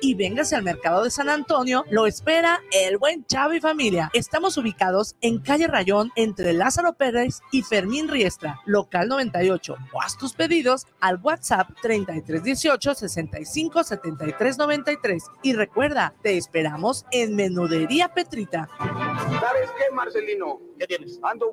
y véngase al mercado de San Antonio, lo espera el buen Chavo y familia. Estamos ubicados en calle Rayón entre Lázaro Pérez y Fermín Riestra, local 98. O haz tus pedidos al WhatsApp 3318 65 73 93. Y recuerda, te esperamos en Menudería Petrita. ¿Sabes qué, Marcelino? ¿Qué tienes? Ando.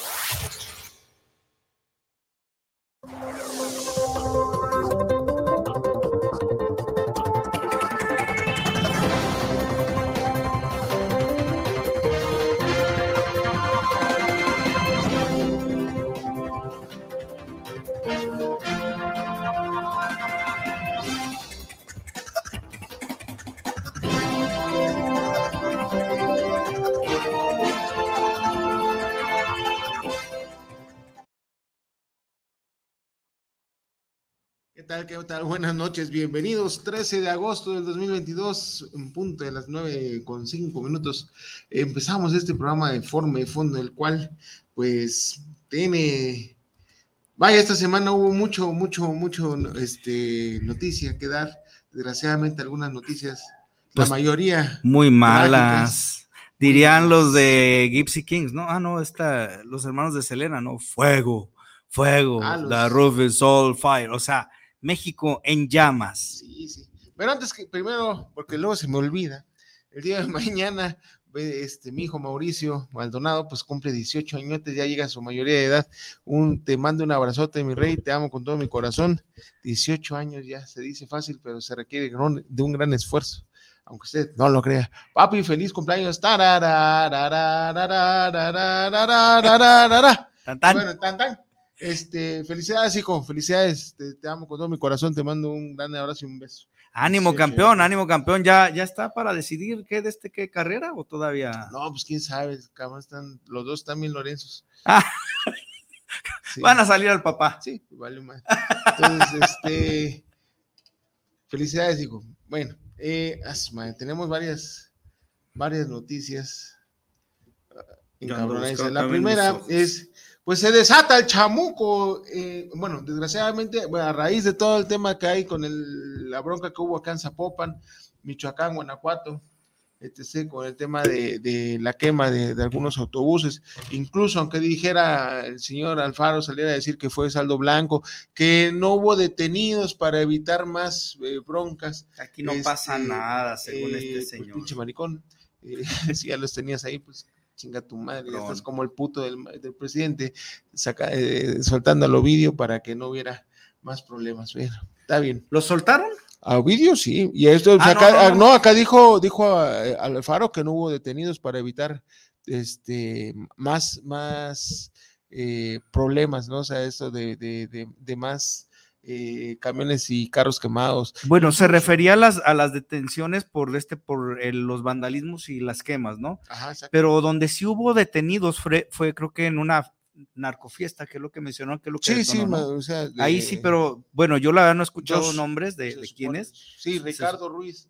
¿Qué tal? Buenas noches, bienvenidos. 13 de agosto del 2022, en punto de las 9 con 5 minutos. Empezamos este programa de forma y fondo, el cual, pues, tiene. Vaya, esta semana hubo mucho, mucho, mucho este, noticia que dar. Desgraciadamente, algunas noticias, la pues, mayoría. Muy malas. Dirían los de Gypsy Kings, ¿no? Ah, no, está, los hermanos de Selena, ¿no? Fuego, fuego, ah, the roof is all fire. O sea, México en llamas. Sí, sí. Pero antes que, primero, porque luego se me olvida, el día de mañana, este, mi hijo Mauricio Maldonado, pues cumple 18 años, ya llega a su mayoría de edad. Un, te mando un abrazote, mi rey, te amo con todo mi corazón. 18 años ya se dice fácil, pero se requiere de un gran esfuerzo aunque usted no lo crea. Papi, feliz cumpleaños. Bueno, tan, tan. Este, felicidades, hijo, felicidades, te, amo con todo mi corazón, te mando un gran abrazo y un beso. Ánimo, campeón, ánimo, campeón, ¿Ya, ya está para decidir qué de este qué carrera o todavía. No, pues quién sabe, están, los dos también Lorenzos. Van a salir al papá. Sí, vale más. Entonces, este, felicidades, hijo. Bueno, eh, tenemos varias, varias noticias. La primera es pues se desata el chamuco. Eh, bueno, desgraciadamente, a raíz de todo el tema que hay con la bronca que hubo acá en Zapopan, Michoacán, Guanajuato, etc., con el tema de, la quema de, algunos autobuses, incluso aunque dijera el señor Alfaro, saliera a decir que fue saldo blanco, que no hubo detenidos para evitar más eh, broncas. Aquí no pasa este, nada, según este eh, pues, señor. pinche maricón, si ya los tenías ahí, pues chinga tu madre, ya estás como el puto del, presidente, saca, eh, soltando al Ovidio para que no hubiera más problemas. Bueno, está bien. ¿Lo soltaron? A Ovidio sí, y esto, ah, acá, ah, no, acá dijo, dijo Alfaro que no hubo detenidos para evitar este más, más eh, problemas, ¿no? O sea, eso de, de, de más eh, camiones y carros quemados. Bueno, se refería a las, a las detenciones por este, por los vandalismos y las quemas, ¿no? Pero donde sí hubo detenidos fue, fue, creo que en una narcofiesta, que es lo que mencionó, que es lo que Sí, sí, ahí sí, pero bueno, yo la verdad no he escuchado nombres de, quiénes. Sí, Ricardo Ruiz,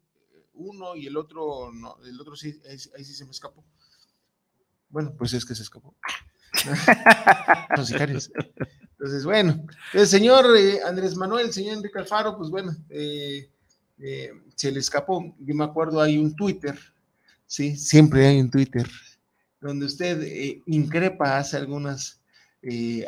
uno y el otro, no, el otro sí, ahí, sí se me escapó. Bueno, pues es que se escapó. Los sicarios. Entonces, bueno, el señor eh, Andrés Manuel, el señor Enrique Alfaro, pues bueno, eh, eh, se le escapó. Yo me acuerdo, hay un Twitter, sí, siempre hay un Twitter, donde usted increpa hace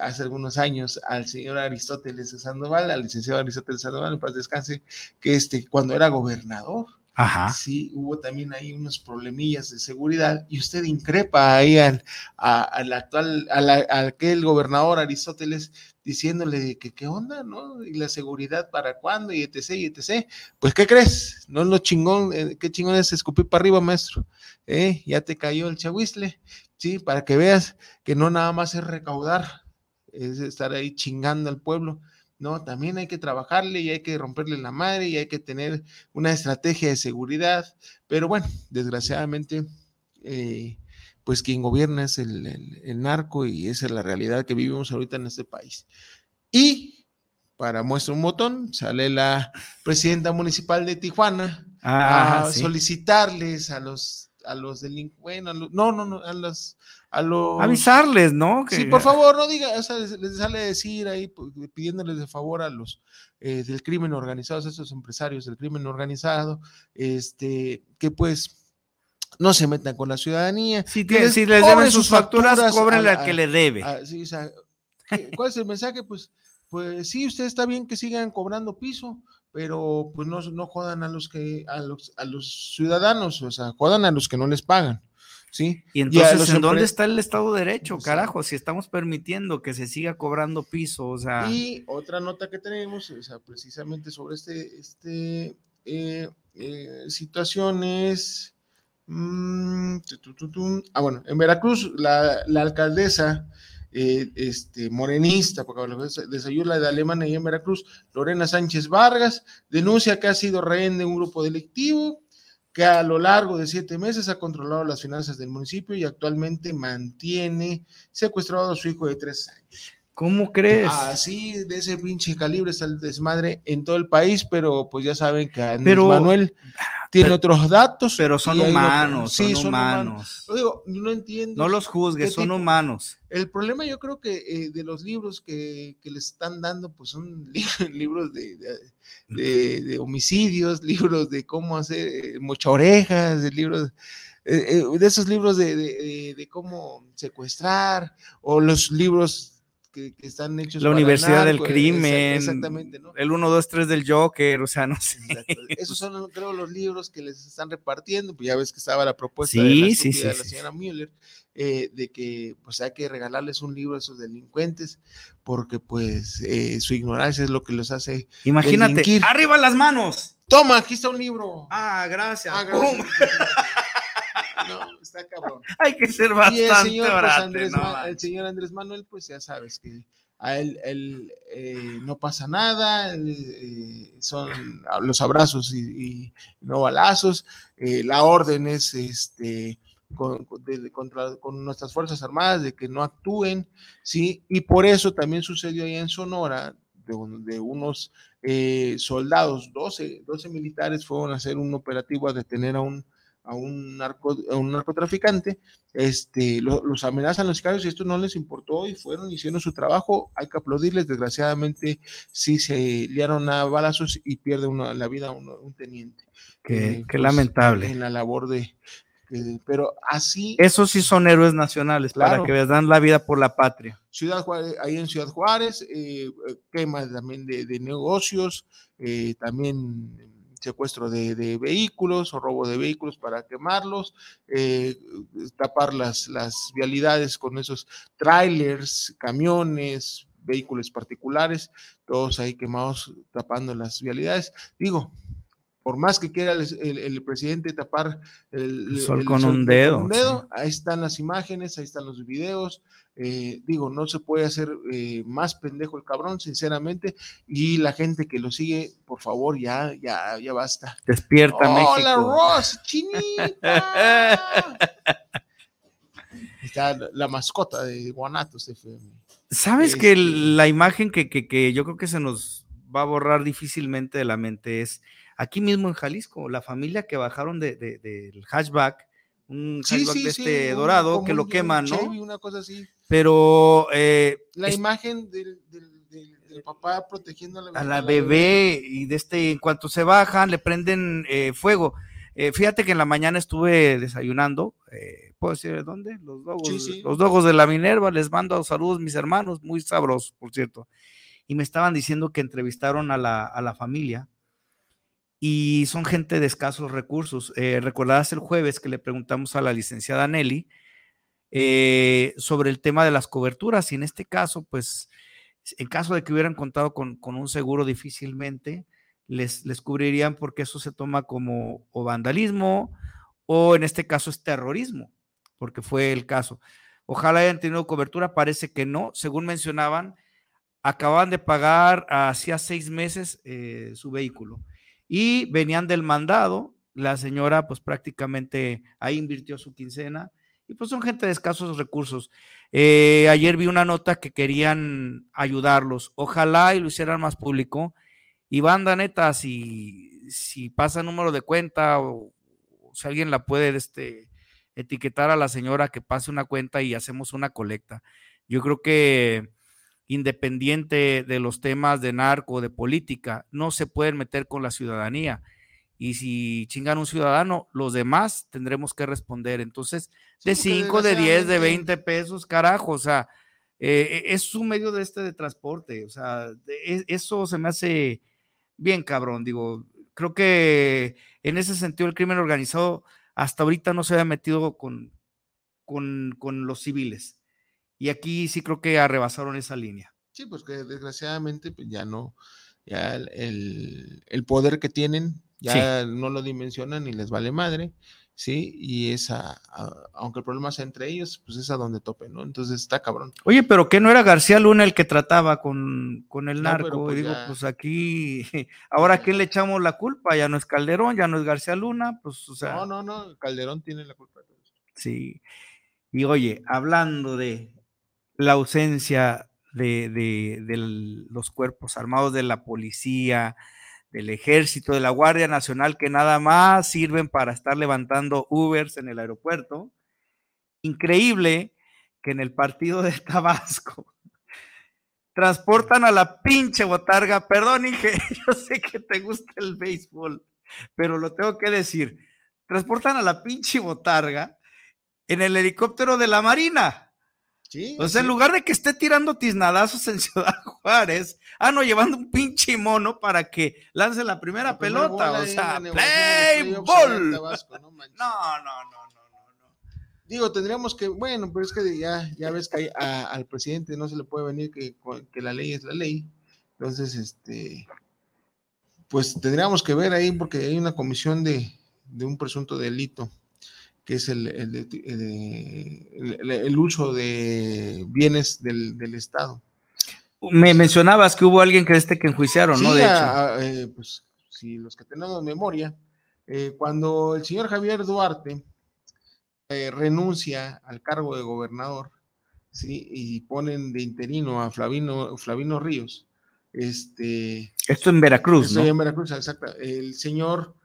hace algunos años al señor Aristóteles Sandoval, al licenciado Aristóteles Sandoval, en paz descanse, que este, cuando era gobernador, Ajá. Sí, hubo también ahí unos problemillas de seguridad y usted increpa ahí al, actual, a, aquel gobernador Aristóteles diciéndole que qué onda, ¿no? Y la seguridad para cuándo y etc. y etc. Pues, ¿qué crees? No es lo chingón, eh, qué chingón es escupir para arriba, maestro. ¿Eh? Ya te cayó el chahuizle, ¿sí? Para que veas que no nada más es recaudar, es estar ahí chingando al pueblo ¿no? También hay que trabajarle y hay que romperle la madre y hay que tener una estrategia de seguridad, pero bueno, desgraciadamente, eh, pues quien gobierna es el, narco y esa es la realidad que vivimos ahorita en este país. Y para muestra un botón, sale la presidenta municipal de Tijuana a solicitarles a los a los delincuentes, no, no, no, a los a los avisarles, ¿no? Sí, por favor, no diga, o sea, les, sale a decir ahí pues, pidiéndoles de favor a los eh, del crimen organizado, a esos empresarios del crimen organizado, este, que pues no se metan con la ciudadanía. Si, les, si les deben sus facturas, cobren la que le debe. sí, o sea, ¿Cuál es el mensaje? Pues, pues sí, usted está bien que sigan cobrando piso, pero pues no, no jodan a los que, a los, a los ciudadanos, o sea, jodan a los que no les pagan. ¿Sí? Y entonces, ¿en dónde está el Estado de Derecho, carajo? Si estamos permitiendo que se siga cobrando piso, o sea. Y otra nota que tenemos, o sea, precisamente sobre este, este eh, eh, situaciones. Mm, ah, bueno, en Veracruz, la, la alcaldesa eh, este, morenista, porque desayuna de Alemania y en Veracruz, Lorena Sánchez Vargas, denuncia que ha sido rehén de un grupo delictivo que a lo largo de siete meses ha controlado las finanzas del municipio y actualmente mantiene secuestrado a su hijo de tres años. ¿Cómo crees? Así, de ese pinche calibre está el desmadre en todo el país, pero pues ya saben que Andrés Manuel tiene otros datos. Pero son humanos, sí, son, humanos. no entiendo. No los juzgues, son humanos. El problema yo creo que eh, de los libros que, que, les están dando, pues son libros de, de, homicidios, libros de cómo hacer eh, mucha orejas, de libros... Eh, de esos libros de, cómo secuestrar, o los libros que, están hechos. La Universidad del Crimen. Exactamente, ¿no? El 1, 2, 3 del Joker, o sea, no sé. Esos son, creo, los libros que les están repartiendo, pues ya ves que estaba la propuesta de, la, de la señora Müller. Eh, de que pues hay que regalarles un libro a esos delincuentes porque pues eh, su ignorancia es lo que los hace imagínate arriba las manos toma aquí está un libro ah gracias, ah, gracias. No, está cabrón. Hay que ser bastante el señor, pues, Andrés, el señor Andrés Manuel, pues ya sabes que a él, él eh, no pasa nada, eh, son los abrazos y, no balazos, eh, la orden es este con, contra, con nuestras Fuerzas Armadas de que no actúen, ¿sí? Y por eso también sucedió ahí en Sonora, de, de unos soldados, 12, 12 militares fueron a hacer un operativo a detener a un a un, narco, un narcotraficante, este, los amenazan los sicarios y esto no les importó y fueron, hicieron su trabajo, hay que aplaudirles, desgraciadamente sí se liaron a balazos y pierde la vida un, teniente. Qué, eh, pues, lamentable. En la labor de, pero así. Esos sí son héroes nacionales, para que les dan la vida por la patria. Ciudad Juárez, ahí en Ciudad Juárez, eh, eh, quema también de, de negocios, también secuestro de, vehículos o robo de vehículos para quemarlos, eh, tapar las, las vialidades con esos trailers, camiones, vehículos particulares, todos ahí quemados tapando las vialidades. Digo, por más que quiera el, presidente tapar el, sol, con, un dedo, ahí están las imágenes, ahí están los videos. Eh, digo, no se puede hacer eh, más pendejo el cabrón, sinceramente. Y la gente que lo sigue, por favor, ya, ya, ya basta. Despierta, Hola, Ross, chinita. Está la mascota de Guanatos ¿Sabes que este la imagen que, que, que yo creo que se nos va a borrar difícilmente de la mente es aquí mismo en Jalisco, la familia que bajaron de, del hatchback, un hatchback de este dorado, que lo queman, ¿no? una cosa así. Pero... Eh, la imagen del, papá protegiendo a la, a la bebé, y de este, en cuanto se bajan, le prenden eh, fuego. Eh, fíjate que en la mañana estuve desayunando, ¿puedo decir dónde? Los dogos, los dogos de la Minerva, les mando saludos mis hermanos, muy sabrosos, por cierto. Y me estaban diciendo que entrevistaron a la, a la familia y son gente de escasos recursos. Eh, Recordarás el jueves que le preguntamos a la licenciada Nelly eh, sobre el tema de las coberturas y en este caso, pues, en caso de que hubieran contado con, un seguro difícilmente, les, les cubrirían porque eso se toma como o vandalismo o en este caso es terrorismo, porque fue el caso. Ojalá hayan tenido cobertura, parece que no. Según mencionaban, acaban de pagar hacía seis meses eh, su vehículo y venían del mandado, la señora pues prácticamente ahí invirtió su quincena y pues son gente de escasos recursos. Eh, ayer vi una nota que querían ayudarlos. Ojalá y lo hicieran más público. Y banda neta, si, si pasa número de cuenta o, si alguien la puede este, etiquetar a la señora que pase una cuenta y hacemos una colecta. Yo creo que independiente de los temas de narco, de política, no se pueden meter con la ciudadanía. Y si chingan un ciudadano, los demás tendremos que responder. Entonces, de 5, de 10, de 20 pesos, carajo, o sea, eh, e, es un medio de este de transporte, o sea, e, eso se me hace bien cabrón, digo, creo que en ese sentido el crimen organizado hasta ahorita no se había metido con, con, con los civiles. Y aquí sí creo que arrebasaron esa línea. Sí, pues que desgraciadamente pues ya no, ya el, el poder que tienen ya no lo dimensionan y les vale madre, ¿sí? Y esa, aunque el problema sea entre ellos, pues es a donde topen, ¿no? Entonces está cabrón. Oye, pero ¿qué no era García Luna el que trataba con, con el narco? Pues digo, pues aquí, ahora ¿a quién le echamos la culpa? Ya no es Calderón, ya no es García Luna, pues, o sea. No, no, no, Calderón tiene la culpa de todo esto. Sí. Y oye, hablando de la ausencia de, los cuerpos armados de la policía, del ejército, de la Guardia Nacional, que nada más sirven para estar levantando Ubers en el aeropuerto. Increíble que en el partido de Tabasco transportan a la pinche botarga. Perdón, Inge, yo sé que te gusta el béisbol, pero lo tengo que decir. Transportan a la pinche botarga en el helicóptero de la Marina. O sea, en lugar de que esté tirando tiznadazos en Ciudad Juárez, ah, no, llevando un pinche mono para que lance la primera pelota. O sea, play ball. No, no, no, no, no, Digo, tendríamos que, bueno, pero es que ya, ya ves que al presidente no se le puede venir que, que la ley es la ley. Entonces, este, pues tendríamos que ver ahí porque hay una comisión de, de un presunto delito que es el, el, uso de bienes del, Estado. Me mencionabas que hubo alguien que este que enjuiciaron, ¿no? De hecho. Eh, pues si los que tenemos memoria, eh, cuando el señor Javier Duarte eh, renuncia al cargo de gobernador, ¿sí? Y ponen de interino a Flavino, Flavino Ríos. Este, esto en Veracruz, ¿no? en Veracruz, exacto. El señor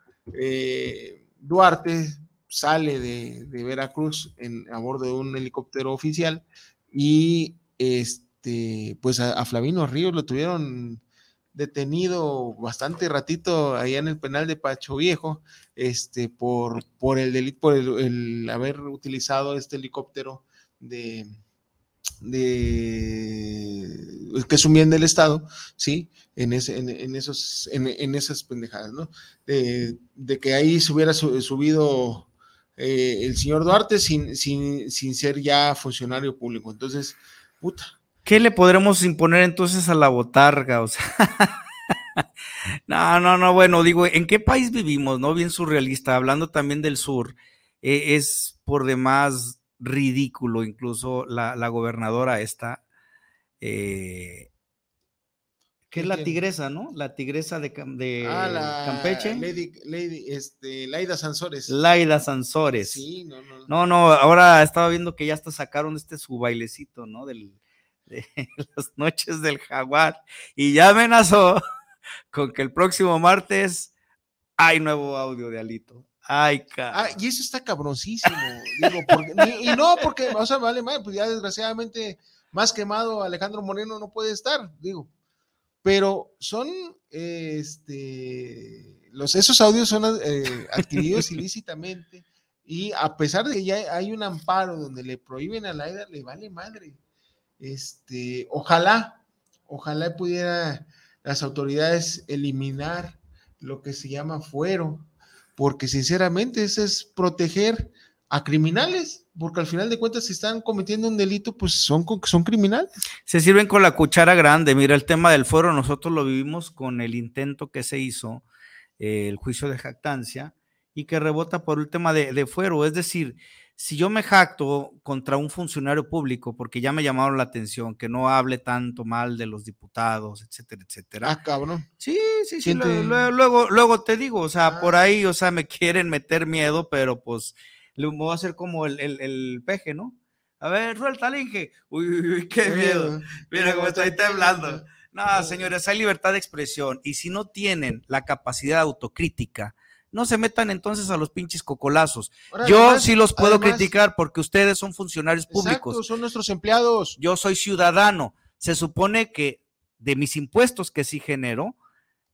Duarte sale de, Veracruz en, a bordo de un helicóptero oficial y este, pues a, Flavino Ríos lo tuvieron detenido bastante ratito allá en el penal de Pacho Viejo, este, por, por el delito, por el, haber utilizado este helicóptero de, de que es un bien del Estado, ¿sí? En, ese, en, esos, en, esas pendejadas, ¿no? De, que ahí se hubiera subido eh, el señor Duarte sin, sin, sin ser ya funcionario público. Entonces, puta. ¿Qué le podremos imponer entonces a la botarga? No, no, no, bueno, digo, ¿en qué país vivimos? ¿No? Bien surrealista, hablando también del sur, eh, es por demás ridículo, incluso la, la gobernadora esta, eh, que es la tigresa, ¿no? La tigresa de, de ah, Campeche. Lady, Lady, este, Laida Sansores. Laida Sansores. Sí, no, no. No, no, ahora estaba viendo que ya hasta sacaron este su bailecito, ¿no? Del, de las noches del jaguar. Y ya amenazó con que el próximo martes hay nuevo audio de Alito. Ay, cabrón. Ah, y eso está cabroncísimo. digo, porque, y, no, porque, o sea, vale mal, pues ya desgraciadamente más quemado Alejandro Moreno no puede estar, digo pero son, este, los, esos audios son eh, adquiridos ilícitamente y a pesar de que ya hay un amparo donde le prohíben a la le vale madre. Este, ojalá, ojalá pudiera las autoridades eliminar lo que se llama fuero, porque sinceramente eso es proteger a criminales, porque al final de cuentas si están cometiendo un delito, pues son, son criminales. Se sirven con la cuchara grande. Mira, el tema del fuero nosotros lo vivimos con el intento que se hizo, eh, el juicio de jactancia, y que rebota por el tema de, de, fuero. Es decir, si yo me jacto contra un funcionario público, porque ya me llamaron la atención, que no hable tanto mal de los diputados, etcétera, etcétera. Ah, cabrón. Sí, sí, sí. Luego, luego, luego, te digo, o sea, por ah. ahí, o sea, me quieren meter miedo, pero pues Le voy a hacer como el, el, peje, ¿no? A ver, suelta Inge. Uy, uy, uy, qué miedo. Mira cómo estoy temblando. No, señores, hay libertad de expresión. Y si no tienen la capacidad autocrítica, no se metan entonces a los pinches cocolazos. Yo sí los puedo criticar porque ustedes son funcionarios públicos. Exacto, son nuestros empleados. Yo soy ciudadano. Se supone que de mis impuestos que sí genero,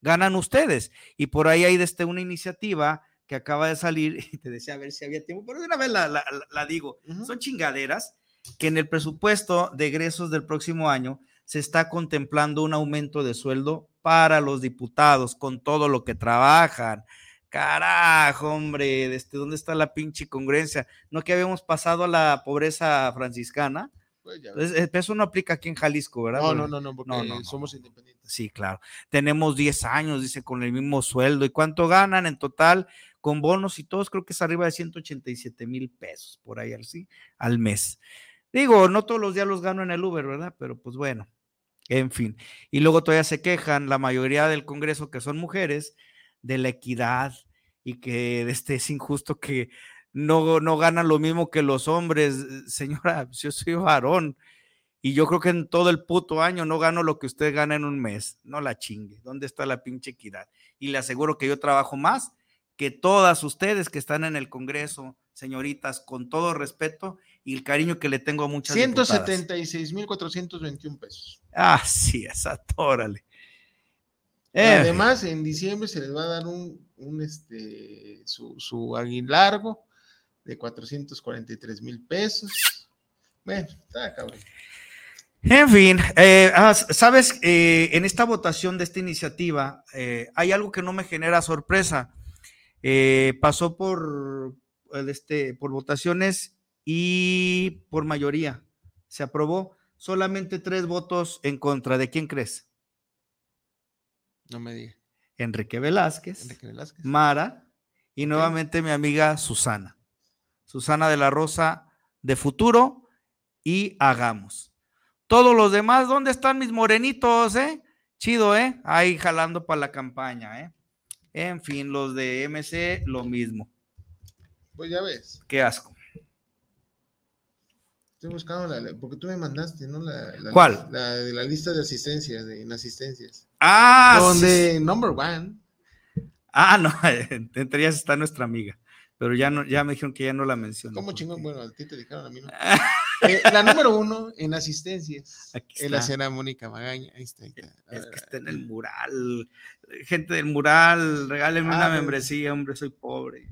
ganan ustedes. Y por ahí hay desde una iniciativa que acaba de salir y te decía a ver si había tiempo, pero de una vez la, digo. Son chingaderas que en el presupuesto de egresos del próximo año se está contemplando un aumento de sueldo para los diputados con todo lo que trabajan. Carajo, hombre, ¿desde dónde está la pinche congruencia? ¿No que habíamos pasado a la pobreza franciscana? Pues eso no aplica aquí en Jalisco, ¿verdad? No, no, no, no, porque no, somos independientes. Sí, claro. Tenemos 10 años, dice, con el mismo sueldo. ¿Y cuánto ganan en total? Con bonos y todos, creo que es arriba de 187 mil pesos, por ahí así, al mes. Digo, no todos los días los gano en el Uber, ¿verdad? Pero pues bueno, en fin. Y luego todavía se quejan la mayoría del Congreso, que son mujeres, de la equidad y que este es injusto que no, no ganan lo mismo que los hombres. Señora, yo soy varón y yo creo que en todo el puto año no gano lo que usted gana en un mes. No la chingue. ¿Dónde está la pinche equidad? Y le aseguro que yo trabajo más que todas ustedes que están en el Congreso, señoritas, con todo respeto y el cariño que le tengo a muchas 176,421 pesos. Ah, sí, exacto, órale. Eh. Además, en diciembre se les va a dar un, un este, su, su aguilargo de 443 mil pesos. Bueno, está cabrón. En fin, eh, ah, sabes, eh, en esta votación de esta iniciativa hay algo que no me genera sorpresa. Pasó por, este, por votaciones y por mayoría. Se aprobó solamente tres votos en contra. ¿De quién crees? No me diga. Enrique Velázquez, Mara y nuevamente mi amiga Susana. Susana de la Rosa de Futuro y Hagamos. Todos los demás, ¿dónde están mis morenitos, eh? Chido, ¿eh? Ahí jalando para la campaña, ¿eh? En fin, los de MC, lo mismo. Pues ya ves. Qué asco. Estoy buscando la, porque tú me mandaste, ¿no? La, ¿Cuál? La de la lista de asistencias, de inasistencias. Ah, Donde number one. Ah, no, entre ellas está nuestra amiga, pero ya no, ya me dijeron que ya no la menciono. ¿Cómo chingón? Bueno, a ti te dijeron a mí no. Eh, la número uno en asistencias Aquí la señora Mónica Magaña. Ahí está. Es que está en el mural. Gente del mural, regálenme una ah, membresía, hombre, soy pobre.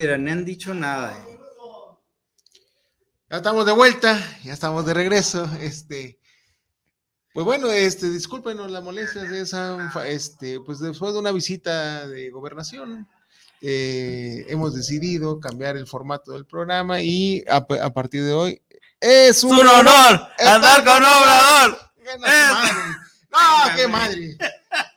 Mira, no han dicho nada. Eh. Ya estamos de vuelta, ya estamos de regreso. Este, pues bueno, este, discúlpenos la molestia de esa, este, pues después de una visita de gobernación, eh, hemos decidido cambiar el formato del programa y a, partir de hoy es un, honor, andar con Obrador. No, qué madre.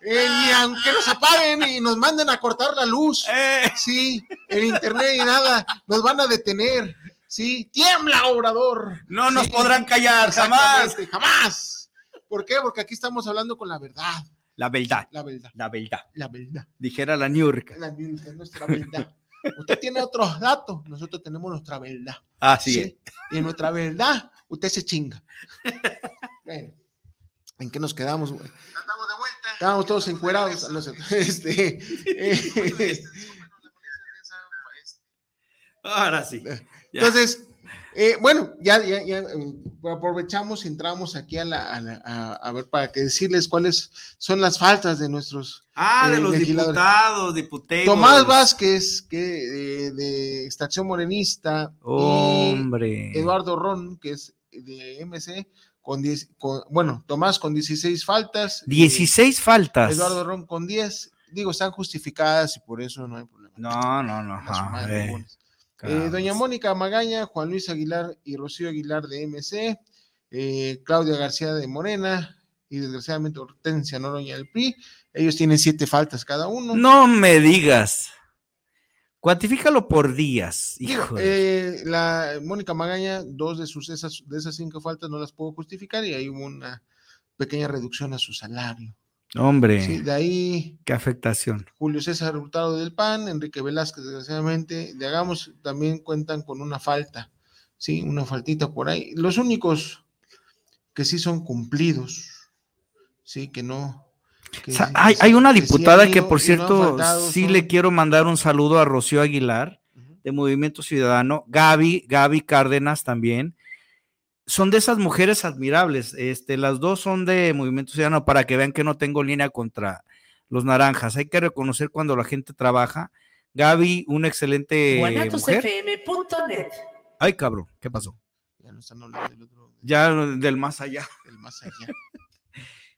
Eh, y aunque nos apaguen y nos manden a cortar la luz, eh. sí, el internet y nada, nos van a detener. Sí, tiembla, obrador. No nos podrán callar, jamás. Jamás. ¿Por qué? Porque aquí estamos hablando con la verdad. La verdad. La verdad. La verdad. La verdad. Dijera la Niurka. La Niurka es nuestra verdad. Usted tiene otros datos, nosotros tenemos nuestra verdad. Ah, sí. Y en nuestra verdad, usted se chinga. bueno, ¿en qué nos quedamos, güey? Estamos de vuelta. Estábamos todos encuerados. Este, eh, Ahora sí. Eh, entonces, eh, bueno, ya, ya, ya eh, aprovechamos, entramos aquí a, la, a, ver para que decirles cuáles son las faltas de nuestros. Ah, de los diputados, diputados. Tomás Vázquez, que de, Extracción Morenista. Hombre. Eduardo Ron, que es de MC, con, 10, bueno, Tomás con 16 faltas. 16 faltas. Eduardo Ron con 10. Digo, están justificadas y por eso no hay problema. No, no, no. Eh, doña Mónica Magaña, Juan Luis Aguilar y Rocío Aguilar de MC, eh, Claudia García de Morena y desgraciadamente Hortensia Noroña del PRI. Ellos tienen siete faltas cada uno. No me digas. Cuantifícalo por días. Hijo eh, la Mónica Magaña, dos de sus esas, de esas cinco faltas no las puedo justificar y hay una pequeña reducción a su salario. Hombre. de ahí. Qué afectación. Julio César Hurtado del PAN, Enrique Velázquez, desgraciadamente, de Hagamos, también cuentan con una falta, sí, una faltita por ahí. Los únicos que sí son cumplidos, sí, que no. Hay, una diputada que, por cierto, sí le quiero mandar un saludo a Rocío Aguilar, de Movimiento Ciudadano, Gaby, Gaby Cárdenas también, son de esas mujeres admirables. Este, las dos son de Movimiento Ciudadano para que vean que no tengo línea contra los naranjas. Hay que reconocer cuando la gente trabaja. Gaby, una excelente mujer. Ay, cabrón, ¿qué pasó? Ya no están hablando del otro. Ya del más allá. Del más allá.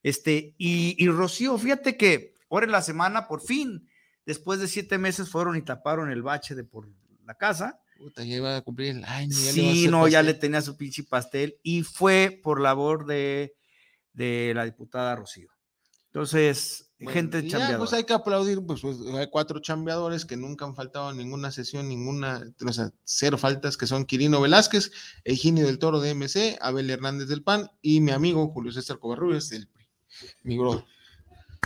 Este, y, y Rocío, fíjate que ahora en la semana, por fin, después de siete meses, fueron y taparon el bache de por la casa Puta, ya iba a cumplir el año. sí, no, ya le tenía su pinche pastel y fue por labor de, de la diputada Rocío. Entonces, gente chambeadora. pues hay que aplaudir, pues, pues, hay cuatro chambeadores que nunca han faltado en ninguna sesión, ninguna, o sea, cero faltas, que son Quirino Velázquez, Eugenio del Toro de MC, Abel Hernández del PAN y mi amigo Julio César Covarrubias del PRI, mi bro.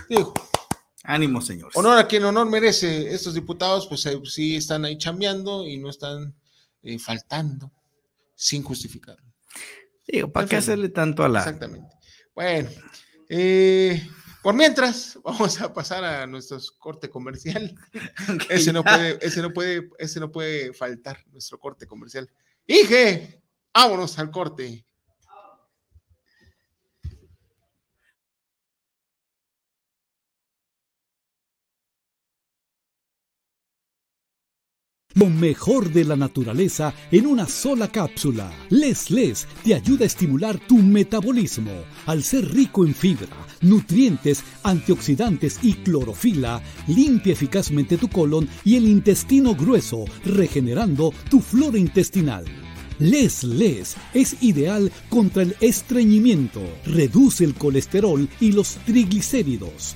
Digo, Ánimo, señores. Honor a quien honor merece. Estos diputados, pues eh, sí están ahí chambeando y no están eh, faltando sin justificarlo. Digo, ¿para qué hacerle tanto a la. Exactamente. Bueno, eh, por mientras, vamos a pasar a nuestro corte comercial. ese, no puede, ese, no puede, ese no puede faltar, nuestro corte comercial. Ige, vámonos al corte. Lo mejor de la naturaleza en una sola cápsula. Les Les te ayuda a estimular tu metabolismo. Al ser rico en fibra, nutrientes, antioxidantes y clorofila, limpia eficazmente tu colon y el intestino grueso, regenerando tu flora intestinal. Les Les es ideal contra el estreñimiento, reduce el colesterol y los triglicéridos,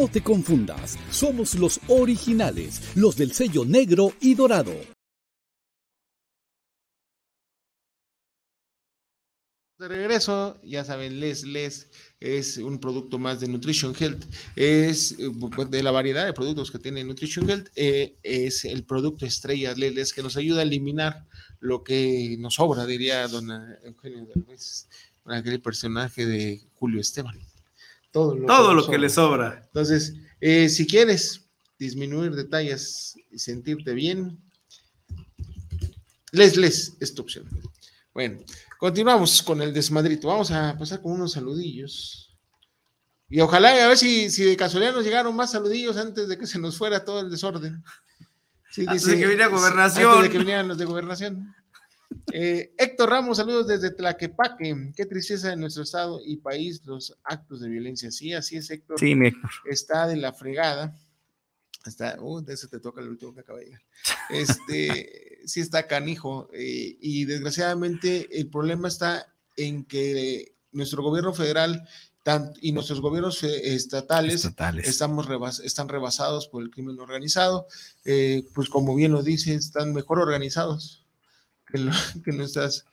No te confundas, somos los originales, los del sello negro y dorado. De regreso, ya saben, Les Les es un producto más de Nutrition Health. Es eh, de la variedad de productos que tiene Nutrition Health, eh, es el producto estrella Les Les que nos ayuda a eliminar lo que nos sobra, diría don Eugenio Derbez, aquel personaje de Julio Esteban. Todo lo, Todo que, lo que le sobra. Entonces, eh, si quieres disminuir detalles y sentirte bien, Les Les es tu opción. Bueno, continuamos con el desmadrito. Vamos a pasar con unos saludillos. Y ojalá, a ver si, si de casualidad nos llegaron más saludillos antes de que se nos fuera todo el desorden. antes de que viniera gobernación. Antes de que vinieran los de gobernación. Eh, Héctor Ramos, saludos desde Tlaquepaque. Qué tristeza en nuestro estado y país los actos de violencia. Sí, así es, Héctor. Sí, Héctor. Está de la fregada. Está, uh, de eso te toca el último que acaba de llegar. Este, sí está canijo. Eh, y desgraciadamente el problema está en que nuestro gobierno federal y nuestros gobiernos estatales, Estamos están rebasados por el crimen organizado. Eh, pues como bien lo dicen, están mejor organizados que, nuestras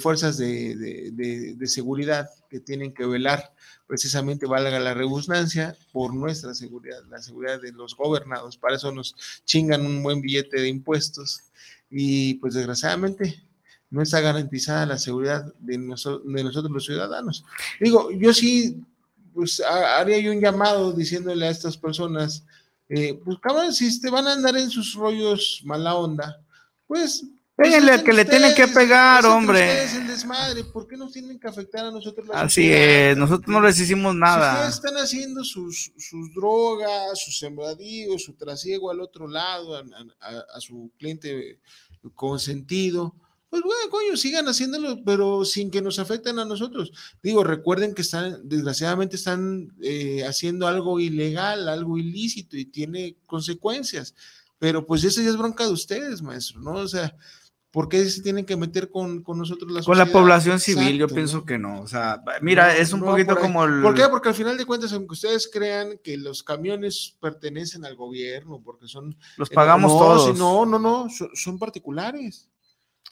fuerzas de, de, seguridad que tienen que velar precisamente valga la redundancia, por nuestra seguridad, la seguridad de los gobernados. Para eso nos chingan un buen billete de impuestos y pues desgraciadamente no está garantizada la seguridad de, de nosotros los ciudadanos. Digo, yo sí, pues haría yo un llamado diciéndole a estas personas, eh, pues cabrón, si te van a andar en sus rollos mala onda, pues Péguenle a que le tienen que pegar, hombre. desmadre, ¿por qué nos tienen que afectar a nosotros? Así es, nosotros no les hicimos nada. ustedes están haciendo sus, sus drogas, sus sembradíos, su trasiego al otro lado, a, su cliente consentido, pues bueno, coño, sigan haciéndolo, pero sin que nos afecten a nosotros. Digo, recuerden que están, desgraciadamente están eh, haciendo algo ilegal, algo ilícito y tiene consecuencias. Pero pues eso ya es bronca de ustedes, maestro, ¿no? O sea, ¿Por qué se tienen que meter con, nosotros la Con la población civil, yo pienso que no. O sea, mira, es un poquito como el... ¿Por qué? Porque al final de cuentas, aunque ustedes crean que los camiones pertenecen al gobierno, porque son... Los pagamos todos. no, no, no, son, particulares.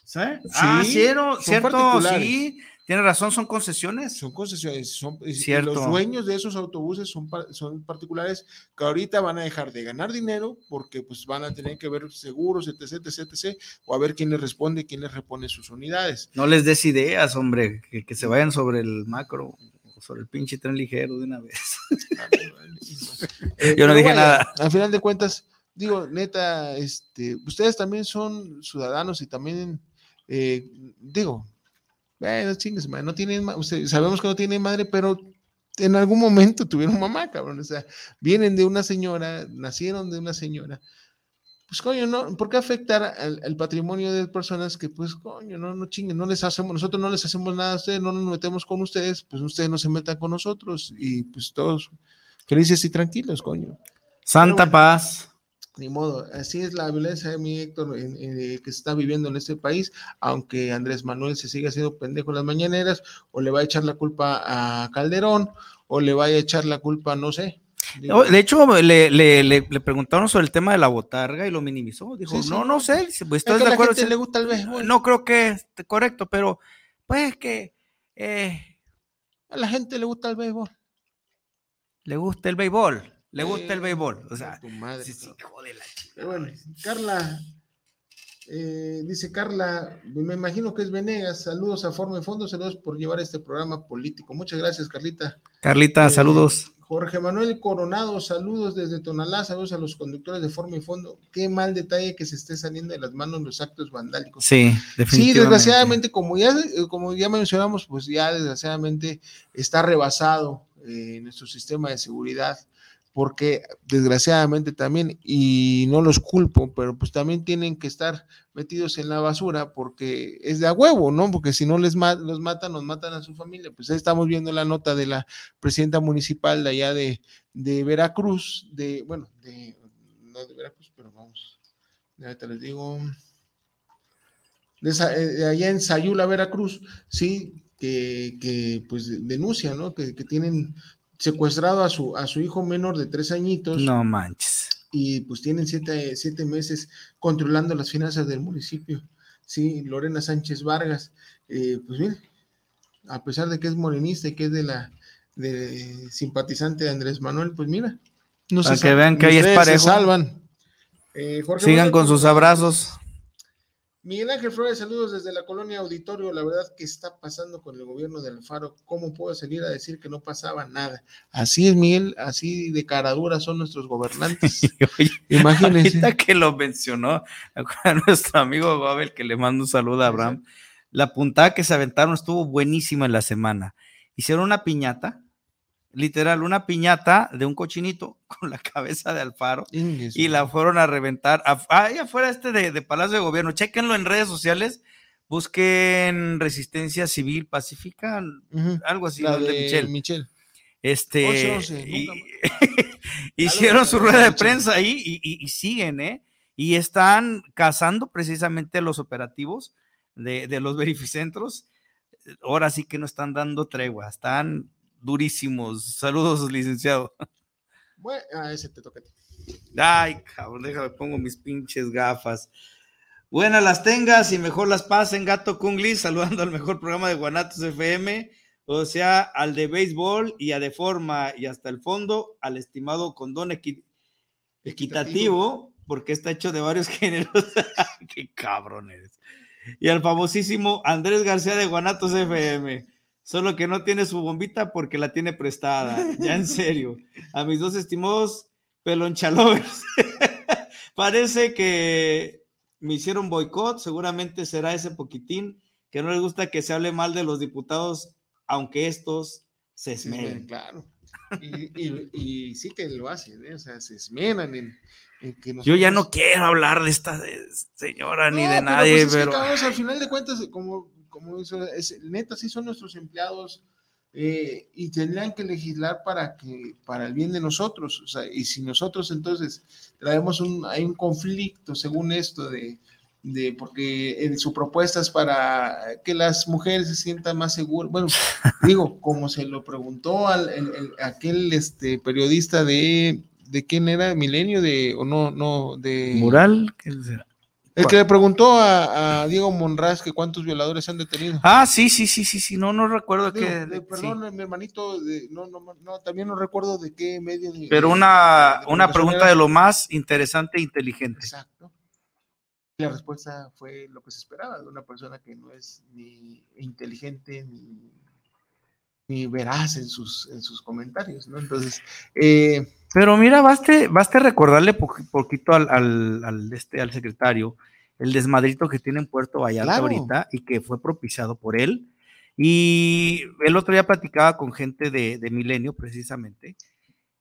¿Sí? Ah, cierto, cierto, sí. Tiene razón, son concesiones. Son concesiones. Son, Cierto. los dueños de esos autobuses son, son particulares que ahorita van a dejar de ganar dinero porque pues van a tener que ver seguros, etc, etc, etc, o a ver quién les responde, quién les repone sus unidades. No les des ideas, hombre, que, se vayan sobre el macro, sobre el pinche tren ligero de una vez. Eh, Yo no dije nada. Al final de cuentas, digo, neta, este, ustedes también son ciudadanos y también, eh, digo, bueno, chingues, no tienen, sabemos que no tienen madre, pero en algún momento tuvieron mamá, cabrón. O sea, vienen de una señora, nacieron de una señora. Pues coño, no, ¿por qué afectar al, patrimonio de personas que, pues, coño, no, no chinguen, no les hacemos, nosotros no les hacemos nada a ustedes, no nos metemos con ustedes, pues ustedes no se metan con nosotros y pues todos felices y tranquilos, coño. Santa paz ni modo, así es la violencia de mi Héctor que se está viviendo en este país, aunque Andrés Manuel se siga haciendo pendejo en las mañaneras, o le va a echar la culpa a Calderón, o le va a echar la culpa, no sé. De hecho, le, le, le, preguntaron sobre el tema de la botarga y lo minimizó. Dijo, no, no sé, pues, ¿estás de acuerdo? le gusta el béisbol. No creo que esté correcto, pero pues que eh, a la gente le gusta el béisbol. Le gusta el béisbol le gusta el béisbol. O sea, bueno, Carla, eh, dice Carla, me imagino que es Venegas. Saludos a Forma y Fondo, saludos por llevar este programa político. Muchas gracias, Carlita. Carlita, eh, saludos. Jorge Manuel Coronado, saludos desde Tonalá, saludos a los conductores de Forma y Fondo. Qué mal detalle que se esté saliendo de las manos los actos vandálicos. Sí, definitivamente. Sí, desgraciadamente, como ya, como ya mencionamos, pues ya desgraciadamente está rebasado eh, nuestro sistema de seguridad porque desgraciadamente también, y no los culpo, pero pues también tienen que estar metidos en la basura porque es de a huevo, ¿no? Porque si no les los matan, nos matan a su familia. Pues ahí estamos viendo la nota de la presidenta municipal de allá de, Veracruz, de, bueno, de, no de Veracruz, pero vamos, ahorita les digo, de, eh, allá en Sayula, Veracruz, sí, que, que pues denuncia, ¿no? Que, que tienen secuestrado a su, a su hijo menor de tres añitos. No manches. Y pues tienen siete, siete meses controlando las finanzas del municipio. Sí, Lorena Sánchez Vargas. Eh, pues mire, a pesar de que es morenista y que es de la de simpatizante de Andrés Manuel, pues mira, no Para que vean que ahí es parejo. Se salvan. Eh, Sigan con sus abrazos. Miguel Ángel Flores, saludos desde la colonia Auditorio. La verdad, ¿qué está pasando con el gobierno de Alfaro? ¿Cómo puedo salir a decir que no pasaba nada? Así es, Miguel, así de caradura son nuestros gobernantes. Imagínense. Ahorita que lo mencionó, a nuestro amigo Babel, que le mando un saludo a Abraham. La puntada que se aventaron estuvo buenísima en la semana. Hicieron una piñata literal, una piñata de un cochinito con la cabeza de Alfaro y la fueron a reventar. Ahí afuera este de, Palacio de Gobierno, chequenlo en redes sociales, busquen Resistencia Civil Pacífica, algo así, de, Michel. Este, hicieron su rueda de prensa ahí y, siguen, ¿eh? Y están cazando precisamente los operativos de, de los verificentros. Ahora sí que no están dando tregua, están durísimos. Saludos, licenciado. Bueno, a ese te toca. Ay, cabrón, déjame, pongo mis pinches gafas. Buenas las tengas y mejor las pasen, Gato Kungli, saludando al mejor programa de Guanatos FM, o sea, al de béisbol y a de forma y hasta el fondo, al estimado condón equitativo, porque está hecho de varios géneros. Qué cabrón eres. Y al famosísimo Andrés García de Guanatos FM solo que no tiene su bombita porque la tiene prestada, ya en serio. A mis dos estimados pelonchalovers, parece que me hicieron boicot, seguramente será ese poquitín que no les gusta que se hable mal de los diputados, aunque estos se esmeren. claro. Y, sí que lo hacen, ¿eh? o sea, se esmeran en, que Yo ya no quiero hablar de esta señora ni de nadie, pues pero... al final de cuentas, como como eso es, neta, sí son nuestros empleados eh, y tendrían que legislar para que, para el bien de nosotros, o sea, y si nosotros entonces traemos un, hay un conflicto según esto de, de porque en su propuesta es para que las mujeres se sientan más seguras, bueno, digo, como se lo preguntó al aquel este periodista de, de quién era, Milenio, de, o no, no, de... Mural, ¿qué será? El que le preguntó a, Diego Monraz que cuántos violadores han detenido. Ah, sí, sí, sí, sí, sí, no, no recuerdo qué. perdón, mi hermanito, no, no, no, también no recuerdo de qué medio. Pero una, una pregunta de lo más interesante e inteligente. Exacto. La respuesta fue lo que se esperaba de una persona que no es ni inteligente ni, ni veraz en sus, en sus comentarios, ¿no? Entonces, eh, pero mira, baste, baste recordarle poquito al, al, este, al secretario el desmadrito que tiene en Puerto Vallarta ahorita y que fue propiciado por él. Y el otro día platicaba con gente de, de, Milenio, precisamente,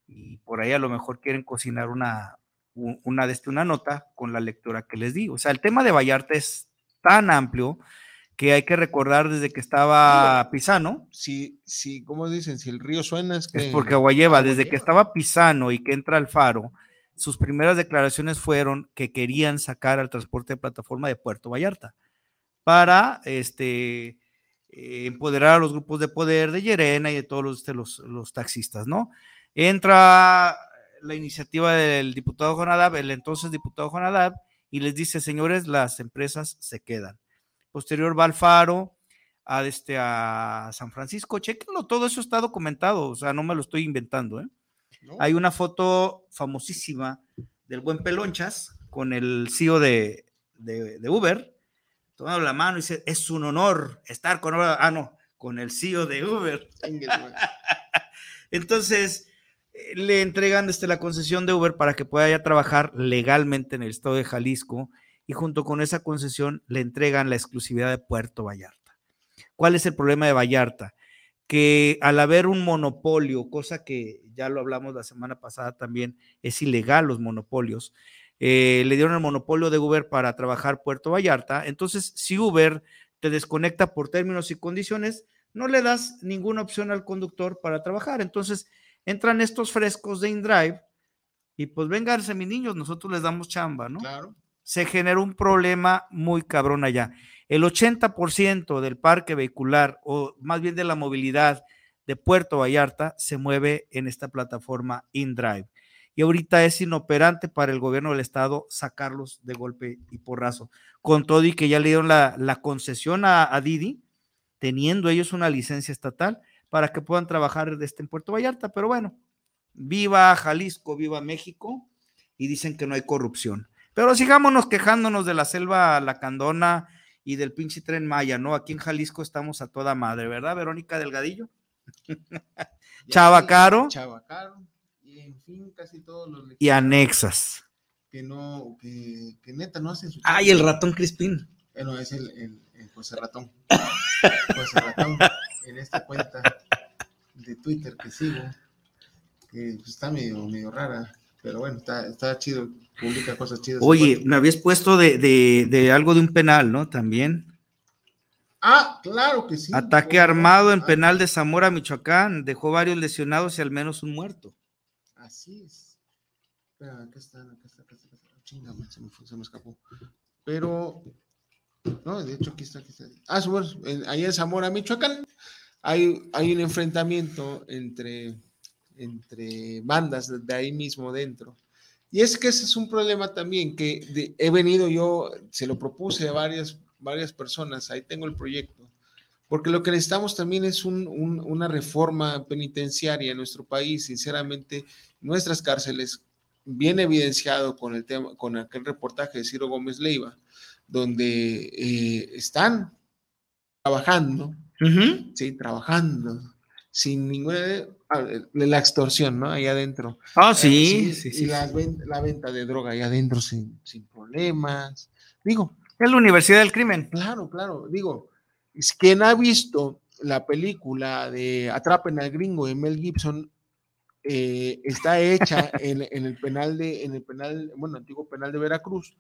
y por ahí a lo mejor quieren cocinar una, una, este, una nota con la lectura que les di. O sea, el tema de Vallarta es tan amplio que hay que recordar desde que estaba Pisano. Sí, sí, ¿cómo dicen? Si el río suena es que... Es porque agua lleva, desde que estaba Pisano y que entra al faro, sus primeras declaraciones fueron que querían sacar al transporte de plataforma de Puerto Vallarta para este, eh, empoderar a los grupos de poder de Llerena y de todos los, este, los, los taxistas, ¿no? Entra la iniciativa del diputado Jonadab, el entonces diputado Jonadab, y les dice, señores, las empresas se quedan posterior va al Faro, a, este, a San Francisco, chequenlo, todo eso está documentado, o sea, no me lo estoy inventando. ¿eh? Hay una foto famosísima del buen Pelonchas con el CEO de, de, Uber, tomando la mano y dice, es un honor estar con, ah, no, con el CEO de Uber. Entonces, eh, le entregan este, la concesión de Uber para que pueda ya trabajar legalmente en el estado de Jalisco y junto con esa concesión le entregan la exclusividad de Puerto Vallarta. ¿Cuál es el problema de Vallarta? Que al haber un monopolio, cosa que ya lo hablamos la semana pasada también, es ilegal los monopolios, eh, le dieron el monopolio de Uber para trabajar Puerto Vallarta. Entonces, si Uber te desconecta por términos y condiciones, no le das ninguna opción al conductor para trabajar. Entonces, entran estos frescos de InDrive y pues vénganse, mis niños, nosotros les damos chamba, ¿no? Claro se generó un problema muy cabrón allá. El 80% del parque vehicular, o más bien de la movilidad de Puerto Vallarta, se mueve en esta plataforma InDrive. Y ahorita es inoperante para el gobierno del estado sacarlos de golpe y porrazo. Con todo y que ya le dieron la, concesión a, Didi, teniendo ellos una licencia estatal para que puedan trabajar desde en Puerto Vallarta. Pero bueno, viva Jalisco, viva México, y dicen que no hay corrupción. Pero sigámonos quejándonos de la selva lacandona y del pinche tren Maya, ¿no? Aquí en Jalisco estamos a toda madre, ¿verdad, Verónica Delgadillo? Chavacaro. Chavacaro. Y en fin, casi todos los. Y anexas. Que no, que, que neta no hacen su. Ah, y el ratón Crispín. Bueno, es el, el, el José Ratón. José Ratón, en esta cuenta de Twitter que sigo, que pues, está medio, medio rara, pero bueno, está, está chido, publica cosas chidas. Oye, me habías puesto de, de, de, algo de un penal, ¿no? También. Ah, claro que sí. Ataque armado en penal de Zamora, Michoacán, dejó varios lesionados y al menos un muerto. Así es. Espera, acá está, acá está, acá está. Chingame, se me, se me escapó. Pero no, de hecho aquí está, aquí está. Ah, bueno, ahí en Zamora, Michoacán, hay, hay un enfrentamiento entre, entre bandas de ahí mismo dentro. Y es que ese es un problema también que he venido yo, se lo propuse a varias, varias personas, ahí tengo el proyecto, porque lo que necesitamos también es un, un, una reforma penitenciaria en nuestro país. Sinceramente, nuestras cárceles, bien evidenciado con el tema, con aquel reportaje de Ciro Gómez Leiva, donde eh, están trabajando, sí, trabajando, sin ninguna la extorsión, ¿no? Ahí adentro. Ah, sí, sí, sí, Y la, la, venta de droga ahí adentro sin, sin problemas. Digo. Es la Universidad del Crimen. Claro, claro. Digo, es quien ha visto la película de Atrapen al Gringo de Mel Gibson, eh, está hecha en, en, el penal de, en el penal, bueno, antiguo penal de Veracruz,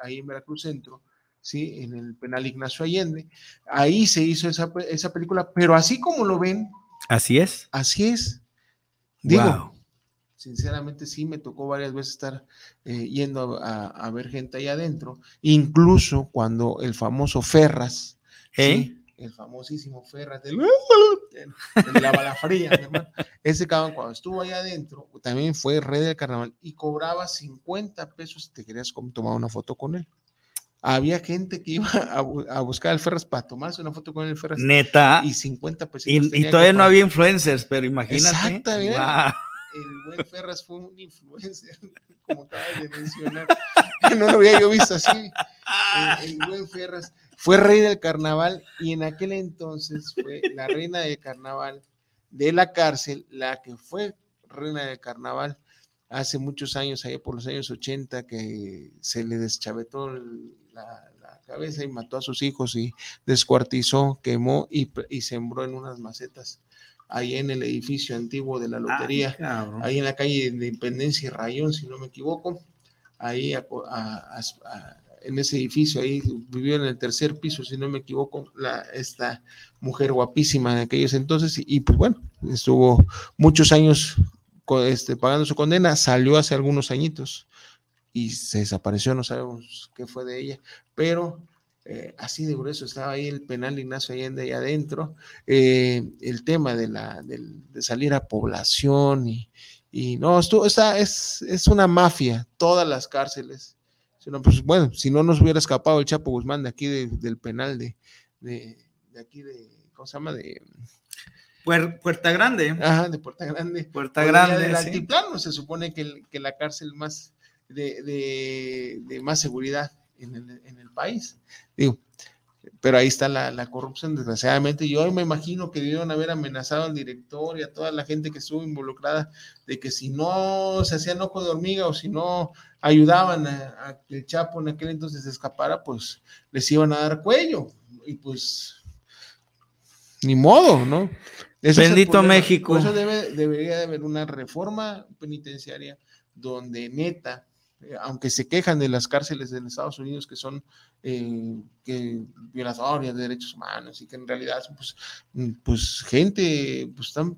ahí en Veracruz Centro, ¿sí? en el penal Ignacio Allende. Ahí se hizo esa, esa película, pero así como lo ven. Así es. Así es. Digo, sinceramente sí me tocó varias veces estar eh, yendo a, a, ver gente ahí adentro, incluso cuando el famoso Ferras, ¿Eh? ¿sí? el famosísimo Ferras del, de la bala fría, hermano. Ese cabrón cuando estuvo ahí adentro, también fue rey del carnaval y cobraba 50 pesos si te querías tomar una foto con él. Había gente que iba a, a buscar al Ferras para tomarse una foto con el Ferras. Neta. Y 50 pesos. Y, y todavía no había influencers, pero imagínate. Exactamente. Wow. El buen Ferras fue un influencer, como acabas de mencionar. No lo había yo visto así. El, el buen Ferras fue rey del carnaval y en aquel entonces fue la reina del carnaval de la cárcel, la que fue reina del carnaval hace muchos años, allá por los años 80, que se le deschavetó la, la cabeza y mató a sus hijos y descuartizó, quemó y, y sembró en unas macetas ahí en el edificio antiguo de la lotería, Ay, ahí en la calle de Independencia y Rayón, si no me equivoco, ahí a, a, a, en ese edificio, ahí vivió en el tercer piso, si no me equivoco, la, esta mujer guapísima de aquellos entonces, y, y pues bueno, estuvo muchos años este, pagando su condena, salió hace algunos añitos y se desapareció, no sabemos qué fue de ella, pero eh, así de grueso estaba ahí el penal Ignacio Allende ahí adentro, eh, el tema de, la, de, de, salir a población y, y no, esto está, es, es una mafia, todas las cárceles. Pues, bueno, si no nos hubiera escapado el Chapo Guzmán de aquí de, del penal de, de, de, aquí de, ¿cómo se llama? De Puerta Grande. Ajá, de Puerta Grande. Puerta Grande. Del sí. altiplano se supone que, el, que la cárcel más de, de, más seguridad en el, en el, país. Digo, pero ahí está la, la, corrupción, desgraciadamente. Yo me imagino que debieron haber amenazado al director y a toda la gente que estuvo involucrada de que si no se hacían ojo de hormiga o si no ayudaban a, que el Chapo en aquel entonces se escapara, pues les iban a dar cuello. Y pues, ni modo, ¿no? Bendito México. Por eso debe, debería de haber una reforma penitenciaria donde neta aunque se quejan de las cárceles de Estados Unidos que son eh, que violatorias de derechos humanos y que en realidad pues, pues gente pues están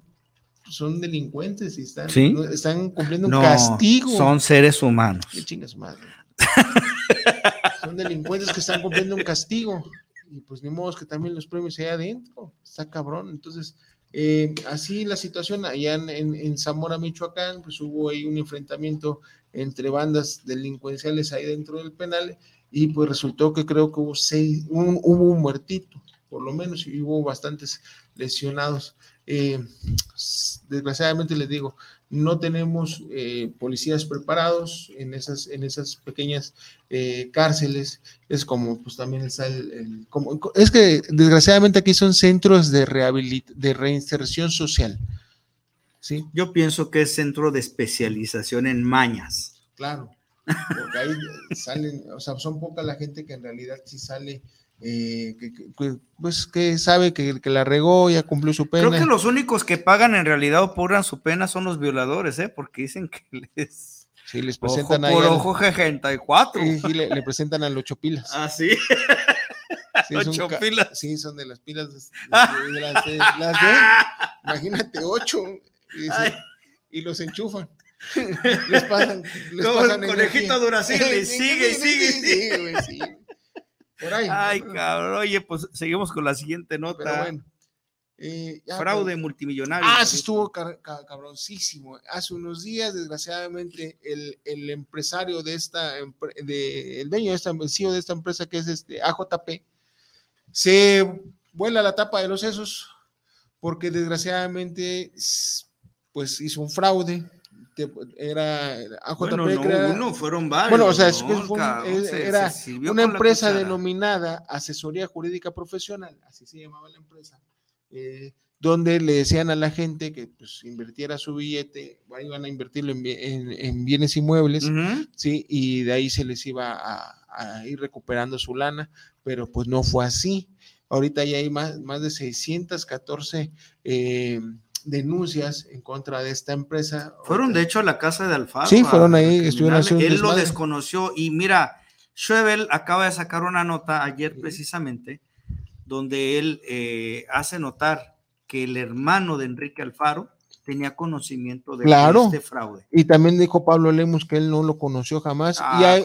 son delincuentes y están, ¿Sí? están cumpliendo un no, castigo. Son seres humanos. Qué chingas madre. son delincuentes que están cumpliendo un castigo. Y pues ni modo que también los premios allá adentro. Está cabrón. Entonces, eh, así la situación allá en, en, en, Zamora, Michoacán, pues hubo ahí un enfrentamiento entre bandas delincuenciales ahí dentro del penal y pues resultó que creo que hubo seis, un, hubo un muertito por lo menos, y hubo bastantes lesionados. Eh, desgraciadamente les digo, no tenemos eh, policías preparados en esas, en esas pequeñas eh, cárceles. Es como, pues también está el, como, es que desgraciadamente aquí son centros de, de reinserción social. ¿Sí? Yo pienso que es centro de especialización en mañas. Claro, porque ahí salen, o sea, son poca la gente que en realidad sí sale eh, que, pues que sabe que, que, la regó, ya cumplió su pena. Creo que los únicos que pagan en realidad o purran su pena son los violadores, ¿eh? Porque dicen que les... Sí, les presentan ojo por ojo 64. Sí, sí le, le, presentan al ocho pilas. Ah, sí. sí ocho pilas. Sí, son de las pilas. De, de, de las, de, las de, imagínate, ocho. Y, y los enchufan. les pasan. Les Como pasan el conejito Duracil, sigue, sigue, sigue. Sí, güey, sí. Por ahí. Ay, cabrón. Oye, pues seguimos con la siguiente nota. Pero bueno. Eh, ya, Fraude pero... multimillonario. Ah, sí estuvo car car cabroncísimo. Hace unos días, desgraciadamente, el, el empresario de esta, de, el dueño de esta, el CEO de esta empresa, que es este AJP, se vuela la tapa de los sesos porque desgraciadamente, pues hizo un fraude, era AJP bueno, no, era, uno, fueron varios. Bueno, o sea, es, no, fue, cabrón, se, era se una empresa denominada Asesoría Jurídica Profesional, así se llamaba la empresa, eh, donde le decían a la gente que pues invirtiera su billete, iban a invertirlo en, en, en bienes inmuebles, uh -huh. sí, y de ahí se les iba a, a, ir recuperando su lana, pero pues no fue así. Ahorita ya hay más, más de 614 eh, denuncias en contra de esta empresa. Fueron de hecho a la casa de Alfaro. Sí, fueron ahí, estuvieron haciendo Él lo desconoció y mira, Schwebel acaba de sacar una nota ayer precisamente donde él eh, hace notar que el hermano de Enrique Alfaro tenía conocimiento de claro. este fraude. Y también dijo Pablo Lemos que él no lo conoció jamás. Ah, y hay,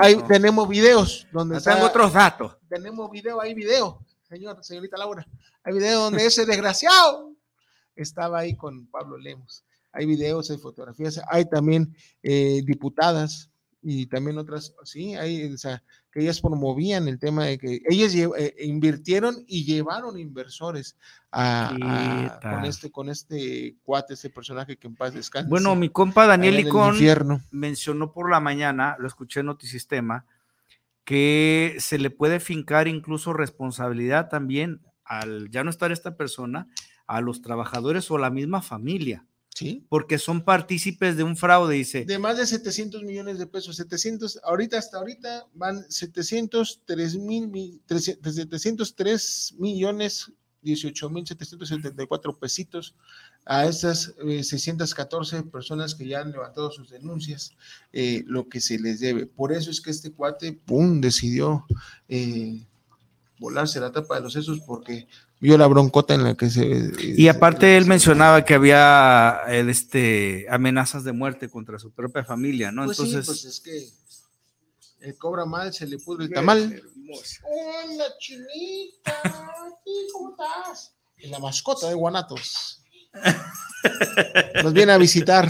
hay, tenemos videos donde está, tengo otros datos. Tenemos video, hay video, señor, señorita Laura. Hay video donde ese desgraciado estaba ahí con Pablo Lemos. Hay videos, hay fotografías, hay también eh, diputadas y también otras, sí, hay, o sea, que ellas promovían el tema de que ellas eh, invirtieron y llevaron inversores a, a, con este con este cuate, ese personaje que en paz descanse. Bueno, mi compa Daniel Icón mencionó por la mañana, lo escuché en Notisistema, que se le puede fincar incluso responsabilidad también al ya no estar esta persona, a los trabajadores o la misma familia. Sí. Porque son partícipes de un fraude, dice. De más de 700 millones de pesos. 700, ahorita hasta ahorita van 703 mil, 703 millones 18 mil 774 pesitos a esas eh, 614 personas que ya han levantado sus denuncias, eh, lo que se les debe. Por eso es que este cuate, pum, decidió eh, volarse la tapa de los sesos porque vio la broncota en la que se... Y aparte se, él mencionaba que había este, amenazas de muerte contra su propia familia, ¿no? Pues Entonces... Sí, pues es que el cobra mal, se le pudre el tamal. Hola, chinita, ¿cómo estás? La mascota de Guanatos. Nos viene a visitar.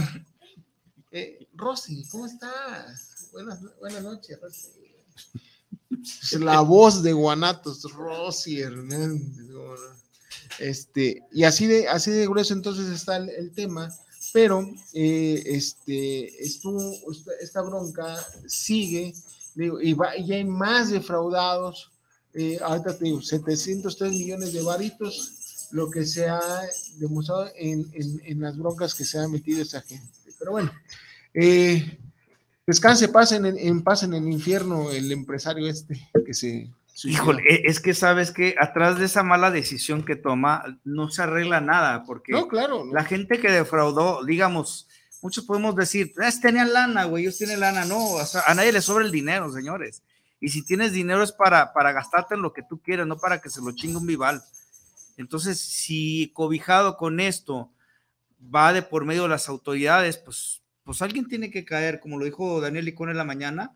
Eh, Rosy, ¿cómo estás? Buenas, buenas noches, Rosy. La voz de Guanatos, Rosy Hernández. Este, y así de, así de grueso entonces está el, tema, pero eh, este, esta bronca sigue, y, va, hay más defraudados, eh, ahorita te digo, 703 millones de varitos, lo que se ha demostrado en, en, en las broncas que se ha metido esa gente. Pero bueno, eh, descanse, pasen en, en, paz en el infierno el empresario este que se Híjole, es que sabes que atrás de esa mala decisión que toma no se arregla nada, porque no, claro, no. la gente que defraudó, digamos, muchos podemos decir, es, tenían lana, güey, ellos tienen lana, no, o sea, a nadie le sobra el dinero, señores. Y si tienes dinero es para, para gastarte en lo que tú quieres, no para que se lo chingue un vival. Entonces, si cobijado con esto va de por medio de las autoridades, pues, pues alguien tiene que caer, como lo dijo Daniel Icón en la mañana.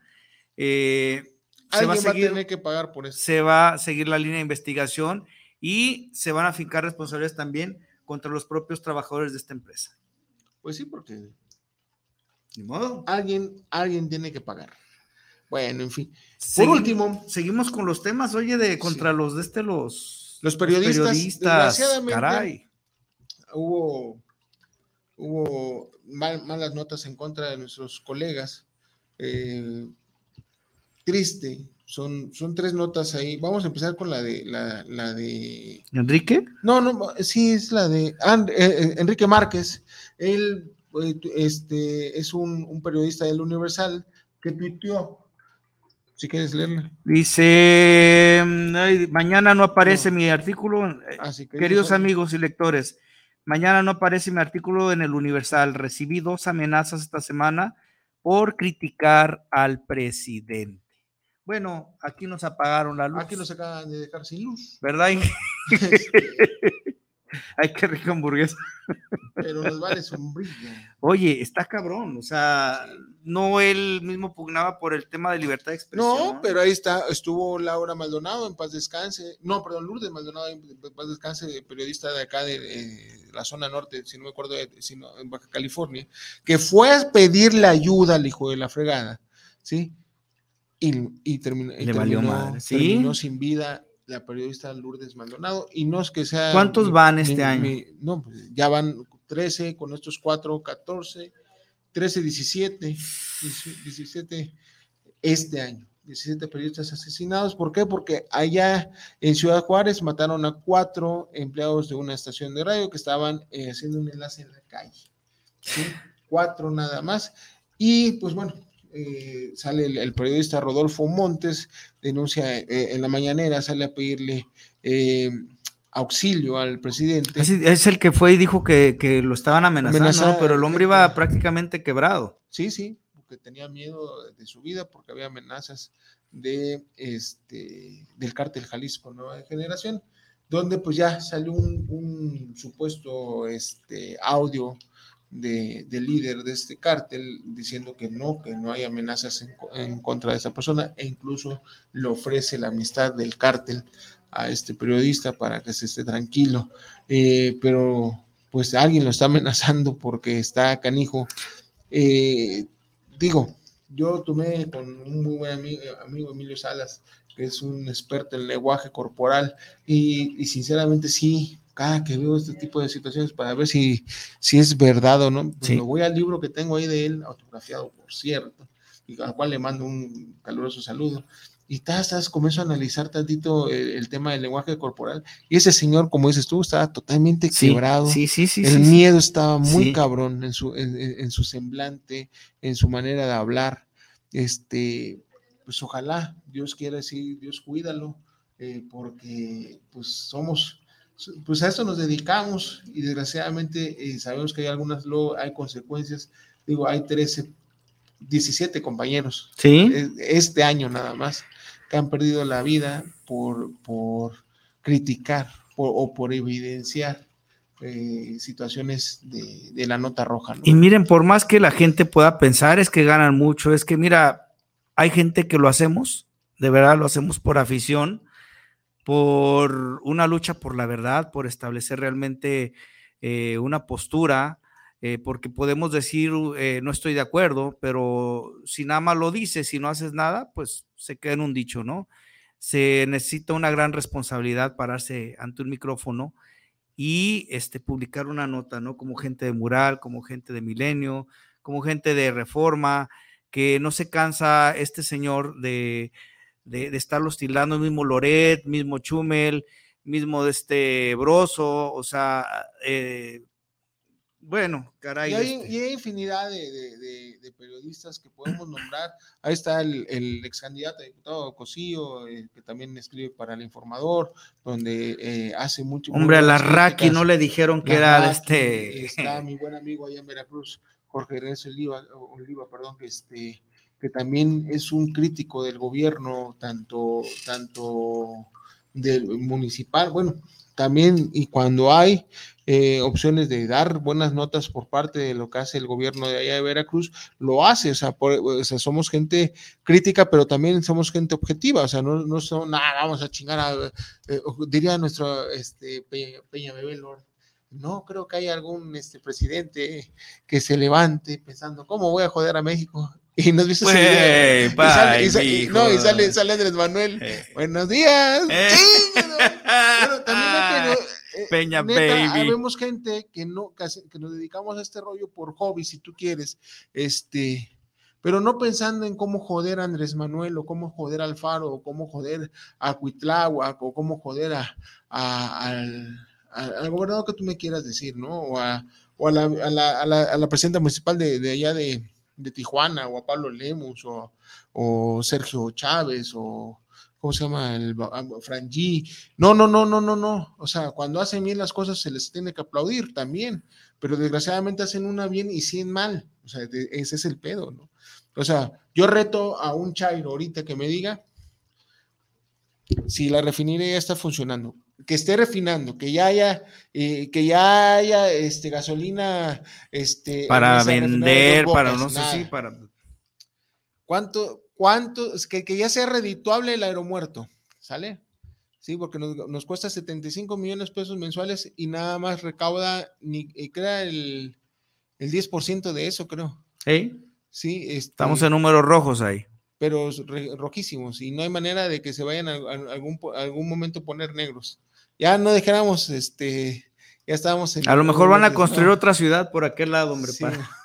Eh, se va a, seguir, va a tener que pagar por eso. Se va a seguir la línea de investigación y se van a fincar responsabilidades también contra los propios trabajadores de esta empresa. Pues sí, porque ni modo. Alguien, alguien tiene que pagar. Bueno, en fin. Por último, seguimos con los temas, oye, de contra sí. los de este los Los periodistas, Los periodistas, desgraciadamente, caray. hubo, hubo mal- malas notas en contra de nuestros colegas. Eh, triste, son, son tres notas ahí. Vamos a empezar con la de la, la de Enrique. no, no, sí, es la de And- eh, eh, Enrique Márquez. Él este, es un, un periodista del Universal que tuiteó. Si quieres leerla. Dice, mm, ay, mañana no aparece mi artículo. Así que Queridos amigos y lectores, mañana no aparece mi artículo en el Universal. Recibí dos amenazas esta semana por criticar al presidente. Bueno, aquí nos apagaron la luz. Aquí nos acaban de dejar sin luz. ¿Verdad? Ay, qué rica hamburguesa. pero nos vale sombrilla. Oye, está cabrón. O sea, no él mismo pugnaba por el tema de libertad de expresión. No, pero ahí está, estuvo Laura Maldonado en paz descanse. No, perdón, Lourdes Maldonado en paz descanse, periodista de acá de eh, la zona norte, si no me acuerdo, de- sino en Baja California, que fue a pedirle ayuda al hijo de la fregada, ¿sí? Y, y terminó, y Le valió madre, ¿sí? terminó sin vida la periodista Lourdes Maldonado. Y no es que sea. ¿Cuántos mi- van mi- este año? mi- no, pues ya van 13, con estos cuatro, 14, 13, 17, 17 este año. 17 periodistas asesinados. ¿Por qué? Porque allá en Ciudad Juárez mataron a cuatro empleados de una estación de radio que estaban eh, haciendo un enlace en la calle. ¿sí? Cuatro nada más. Y pues bueno, eh, sale el, el periodista Rodolfo Montes, denuncia eh, en la mañanera, sale a pedirle eh, auxilio al presidente. Es el que fue y dijo que, que lo estaban amenazando, pero el hombre iba prácticamente quebrado. Sí, sí, porque tenía miedo de su vida, porque había amenazas de este del cártel Jalisco Nueva Generación, donde pues ya salió un, un supuesto este audio de, del líder de este cártel diciendo que no, que no hay amenazas en, en contra de esa persona, e incluso le ofrece la amistad del cártel a este periodista para que se esté tranquilo, Eh, pero pues alguien lo está amenazando porque está canijo. Eh, digo, yo tomé con un muy buen amigo, amigo Emilio Salas, que es un experto en lenguaje corporal, y, y sinceramente sí, cada que veo este tipo de situaciones para ver si, si es verdad o no, pues Sí. me voy al libro que tengo ahí de él, autografiado por cierto, y al cual le mando un caluroso saludo. Y estás, estás, comienzo a analizar tantito el, el tema del lenguaje corporal. Y ese señor, como dices tú, estaba totalmente Sí, quebrado. sí, sí, sí. el sí, miedo estaba muy cabrón en su, en su semblante, en su manera de hablar. Este, pues ojalá, Dios quiera decir, Dios cuídalo, eh, porque pues somos, pues a esto nos dedicamos y desgraciadamente eh, sabemos que hay algunas, luego hay consecuencias. Digo, hay 13, 17 compañeros Sí. eh, este año nada más, que han perdido la vida por, por criticar por- o por evidenciar eh, situaciones de, de la nota roja. ¿no? Y miren, por más que la gente pueda pensar, es que ganan mucho, es que mira, hay gente que lo hacemos, de verdad lo hacemos por afición, por una lucha por la verdad, por establecer realmente eh, una postura, eh, porque podemos decir, eh, no estoy de acuerdo, pero si nada más lo dices, si no haces nada, pues se queda en un dicho, ¿no? Se necesita una gran responsabilidad pararse ante un micrófono y este, publicar una nota, ¿no? Como gente de mural, como gente de milenio, como gente de reforma, que no se cansa este señor de, de, de estarlo estilando, mismo Loret, mismo Chumel, mismo de este Broso, o sea, eh, bueno, caray. Y hay, este, y hay infinidad de, de- de- de periodistas que podemos nombrar. Ahí está el, el ex candidato a diputado Cosillo, eh, que también escribe para El Informador, donde eh, hace mucho. hombre, a la Raki no le dijeron que era de Raki, este... Está mi buen amigo allá en Veracruz, Jorge Oliva, Oliva, perdón, que, este, que también es un crítico del gobierno, tanto, tanto del municipal, bueno, también, y cuando hay eh, opciones de dar buenas notas por parte de lo que hace el gobierno de allá de Veracruz, lo hace, o sea, por- somos gente crítica, pero también somos gente objetiva, o sea, no, no son, nada, vamos a chingar a, eh, diría nuestro este, Peña, Peña no creo que haya algún este, presidente que se levante pensando, ¿cómo voy a joder a México? Y nos viste ese video. Y sale, y sale, y, no, y sale, sale Andrés Manuel. Eh. Buenos días. Eh. Pero también eh, Peña neta, Baby. Vemos gente que no, que nos dedicamos a este rollo por hobby, si tú quieres. Este, pero no pensando en cómo joder a Andrés Manuel o cómo joder a Alfaro o cómo joder a Cuitláhuac o cómo joder a, al, al, gobernador que tú me quieras decir, ¿no? O a, o a, la, a, la, a, la, a la, presidenta municipal de, de allá de, de, Tijuana o a Pablo Lemus o, o Sergio Chávez o ¿cómo se llama? El Frangi. No, no, no, no, no, no. O sea, cuando hacen bien las cosas se les tiene que aplaudir también, pero desgraciadamente hacen una bien y 100 mal. O sea, ese es el pedo, ¿no? O sea, yo reto a un Chairo ahorita que me diga si la refinería está funcionando, que esté refinando, que ya haya, eh, que ya haya este, gasolina este, para vender, para no sé si para. ¿Cuánto, cuánto, que, que ya sea redituable el aeromuerto? ¿Sale? Sí, porque nos, nos, cuesta 75 millones de pesos mensuales y nada más recauda, ni crea el, el 10% de eso, creo. Sí. Sí. Este, Estamos en números rojos ahí pero rojísimos y no hay manera de que se vayan a, algún, algún momento poner negros. Ya no dejáramos, este, ya estábamos A lo mejor van a construir otra ciudad por aquel lado, hombre,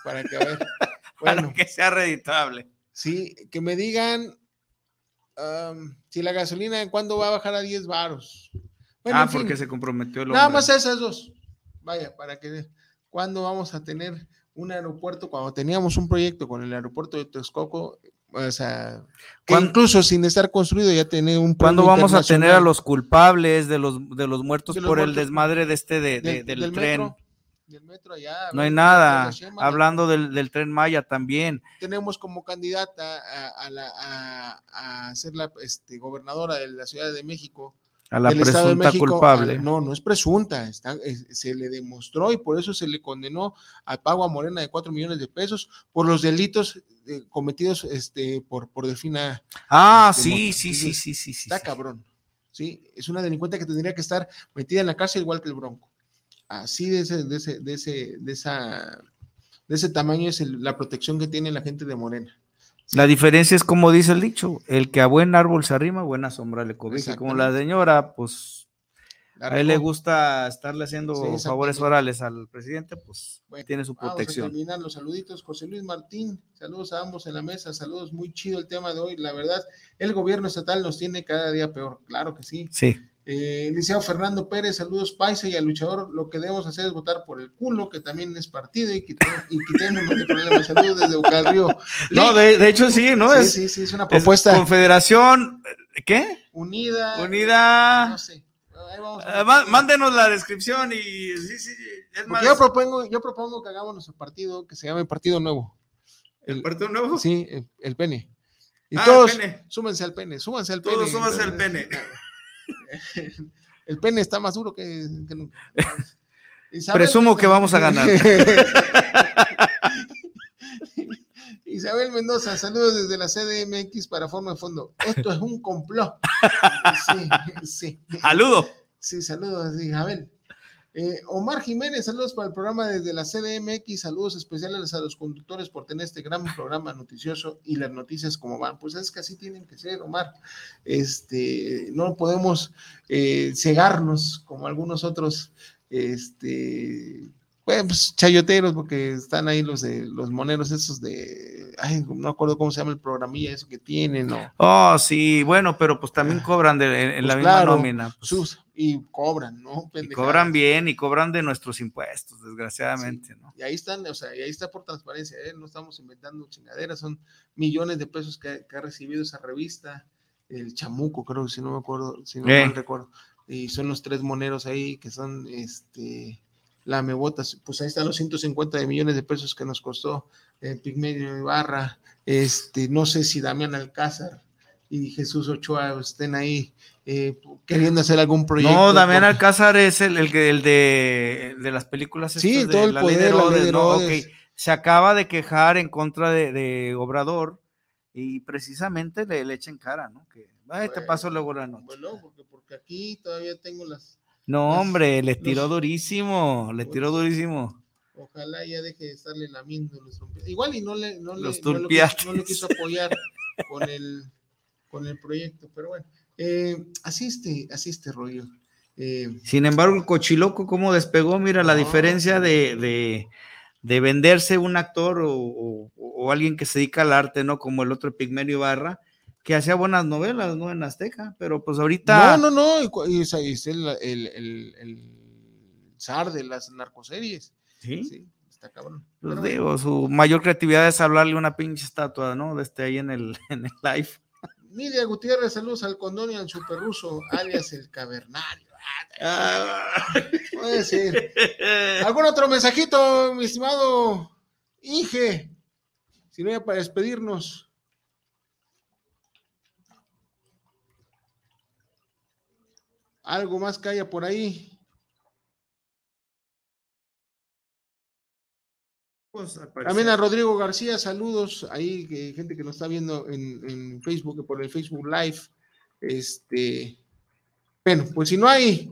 para, que, ver, bueno, que sea reditable. Sí, que me digan si la gasolina, ¿cuándo va a bajar a 10 varos? ah, porque se comprometió el Nada más esas dos. Vaya, para que, ¿cuándo vamos a tener un aeropuerto? Cuando teníamos un proyecto con el aeropuerto de Texcoco, o sea, incluso sin estar construido ya tiene un ¿Cuándo vamos a tener a los culpables de los de los muertos por el desmadre de este de, del, tren? no hay nada. Hablando del, tren Maya también. Tenemos como candidata a, a, a, ser la este, gobernadora de la Ciudad de México a la presunta culpable. no, no es presunta, está, se le demostró y por eso se le condenó al pago a Morena de 4 millones de pesos por los delitos eh, cometidos este, por, por Delfina. Ah, este, sí, sí, sí, sí, sí, sí. Está cabrón. Sí, es una delincuente que tendría que estar metida en la cárcel igual que el Bronco. Así de ese, de ese, de ese, de esa, de ese tamaño es la protección que tiene la gente de Morena. La diferencia es como dice el dicho, el que a buen árbol se arrima, buena sombra le cobija. Como la señora, pues a él le gusta estarle haciendo favores orales al presidente, pues tiene su protección. Vamos a terminar los saluditos. José Luis Martín, saludos a ambos en la mesa, saludos, muy chido el tema de hoy. La verdad, el gobierno estatal nos tiene cada día peor, claro que sí. Sí. Eh, Fernando Pérez, saludos Paisa y al luchador. Lo que debemos hacer es votar por el culo, que también es partido, y, quitemos, y quitemos los problemas. Saludos desde Bucal No, de, hecho sí, ¿no? Sí, es, sí, sí, es una propuesta. Confederación, ¿qué? Unida. Unida. No sé. Eh, mándenos la descripción y sí, sí, es más. Yo propongo, yo propongo que hagamos nuestro partido, que se llame Partido Nuevo. ¿El, Partido Nuevo? Sí, el, pene. Y ah, todos, súmense al pene, súbanse al pene. Todos súbanse al pene. el pene está más duro que, nunca. Presumo que vamos a ganar. Isabel Mendoza, saludos desde la CDMX para Forma de Fondo. Esto es un complot. Sí, sí. Saludos. Sí, saludos, Isabel. Eh, Omar Jiménez, saludos para el programa desde la CDMX, saludos especiales a los conductores por tener este gran programa noticioso y las noticias como van. Pues es que así tienen que ser, Omar. Este, no podemos eh, cegarnos como algunos otros este, pues chayoteros, porque están ahí los de los moneros esos de, ay, no acuerdo cómo se llama el programilla eso que tienen, ¿no? Oh, sí, bueno, pero pues también ah, cobran de, en, la pues misma nómina. Pues. y cobran, ¿no? Y cobran bien y cobran de nuestros impuestos, desgraciadamente, ¿no? Y ahí están, o sea, y ahí está por transparencia, ¿eh? no estamos inventando chingaderas, son millones de pesos que, ha recibido esa revista, el chamuco, creo, si no me acuerdo, si no me recuerdo, y son los tres moneros ahí que son, este la Mebotas, pues ahí están los 150 de millones de pesos que nos costó el Pigmedio Ibarra, este, no sé si Damián Alcázar y Jesús Ochoa estén ahí eh, queriendo hacer algún proyecto. No, Damián Alcázar es el, el, el, de, de las películas. Sí, todo el poder, Se acaba de quejar en contra de, Obrador y precisamente le, le echen cara, ¿no? Que, ay, te paso luego la noche. Bueno, porque, porque aquí todavía tengo las no, hombre, les tiró durísimo, les tiró durísimo. Ojalá ya deje de estarle lamiendo los Igual y no le, no le, no lo, quiso apoyar con el, con el proyecto, pero bueno, eh, así este, así este rollo. Eh, Sin embargo, el cochiloco, ¿cómo despegó? Mira, la diferencia de, de, venderse un actor o, o, alguien que se dedica al arte, ¿no? Como el otro Pigmenio Barra, que hacía buenas novelas, ¿no? En Azteca, pero pues ahorita. No, no, no, y, es el, el, el, el, zar de las narcoseries. Sí. sí está cabrón. Pues digo, su mayor creatividad es hablarle una pinche estatua, ¿no? De este ahí en el, en el live. Nidia Gutiérrez, saludos al condón y al superruso, alias el cavernario. Ah, puede ser. ¿Algún otro mensajito, mi estimado Inge? Si no, ya para despedirnos. Algo más que haya por ahí. Pues, También a Rodrigo García, saludos ahí, gente que nos está viendo en, en, Facebook, por el Facebook Live. Este, bueno, pues si no hay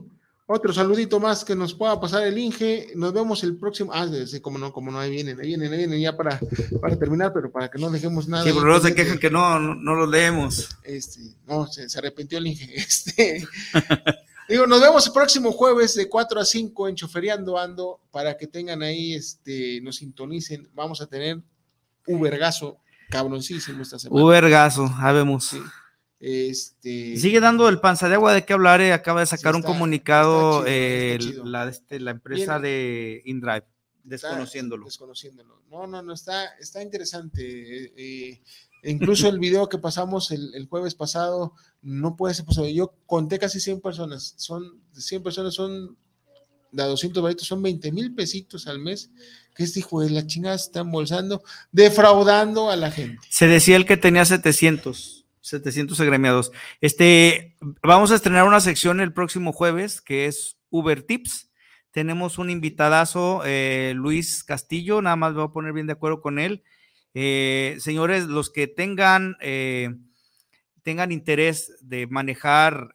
otro saludito más que nos pueda pasar el Inge, nos vemos el próximo. Ah, sí, como no, como no, ahí vienen, ahí vienen, ahí vienen ya para, para terminar, pero para que no dejemos nada. Sí, pero no se quejan que no, no, lo leemos. Este, no, se, se arrepintió el Inge. Este. Digo, nos vemos el próximo jueves de 4 a 5 en Choferiando Ando para que tengan ahí, este, nos sintonicen. Vamos a tener Ubergazo cabroncísimo esta semana. Ubergazo, habemos. Este, Sigue dando el panza de agua de qué hablar. Eh, acaba de sacar un comunicado la, este, la empresa de InDrive, desconociéndolo. desconociéndolo. No, no, no, está, está interesante. Eh, eh Incluso el video que pasamos el, jueves pasado no puede ser posible. Yo conté casi 100 personas. Son 100 personas, son de 200 baritos, son 20 mil pesitos al mes. Que este hijo de la chingada está embolsando, defraudando a la gente. Se decía el que tenía 700, 700 agremiados. Este, vamos a estrenar una sección el próximo jueves que es Uber Tips. Tenemos un invitadazo, eh, Luis Castillo, nada más voy a poner bien de acuerdo con él eh, señores, los que tengan, eh, tengan interés de manejar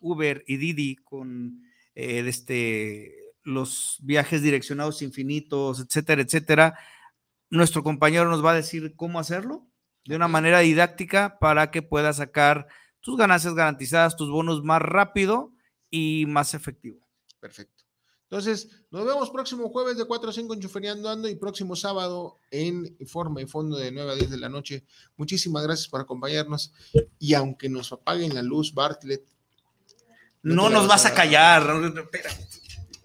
Uber y Didi con este, los viajes direccionados infinitos, etcétera, etcétera, nuestro compañero nos va a decir cómo hacerlo de una manera didáctica para que puedas sacar tus ganancias garantizadas, tus bonos más rápido y más efectivo. Perfecto. Entonces, nos vemos próximo jueves de 4 a 5 en Chuferiando Ando y próximo sábado en Forma y Fondo de 9 a 10 de la noche. Muchísimas gracias por acompañarnos. Y aunque nos apaguen la luz, Bartlett. No, nos vas a, callar.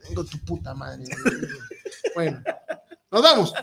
Tengo tu puta madre. bueno, nos vamos.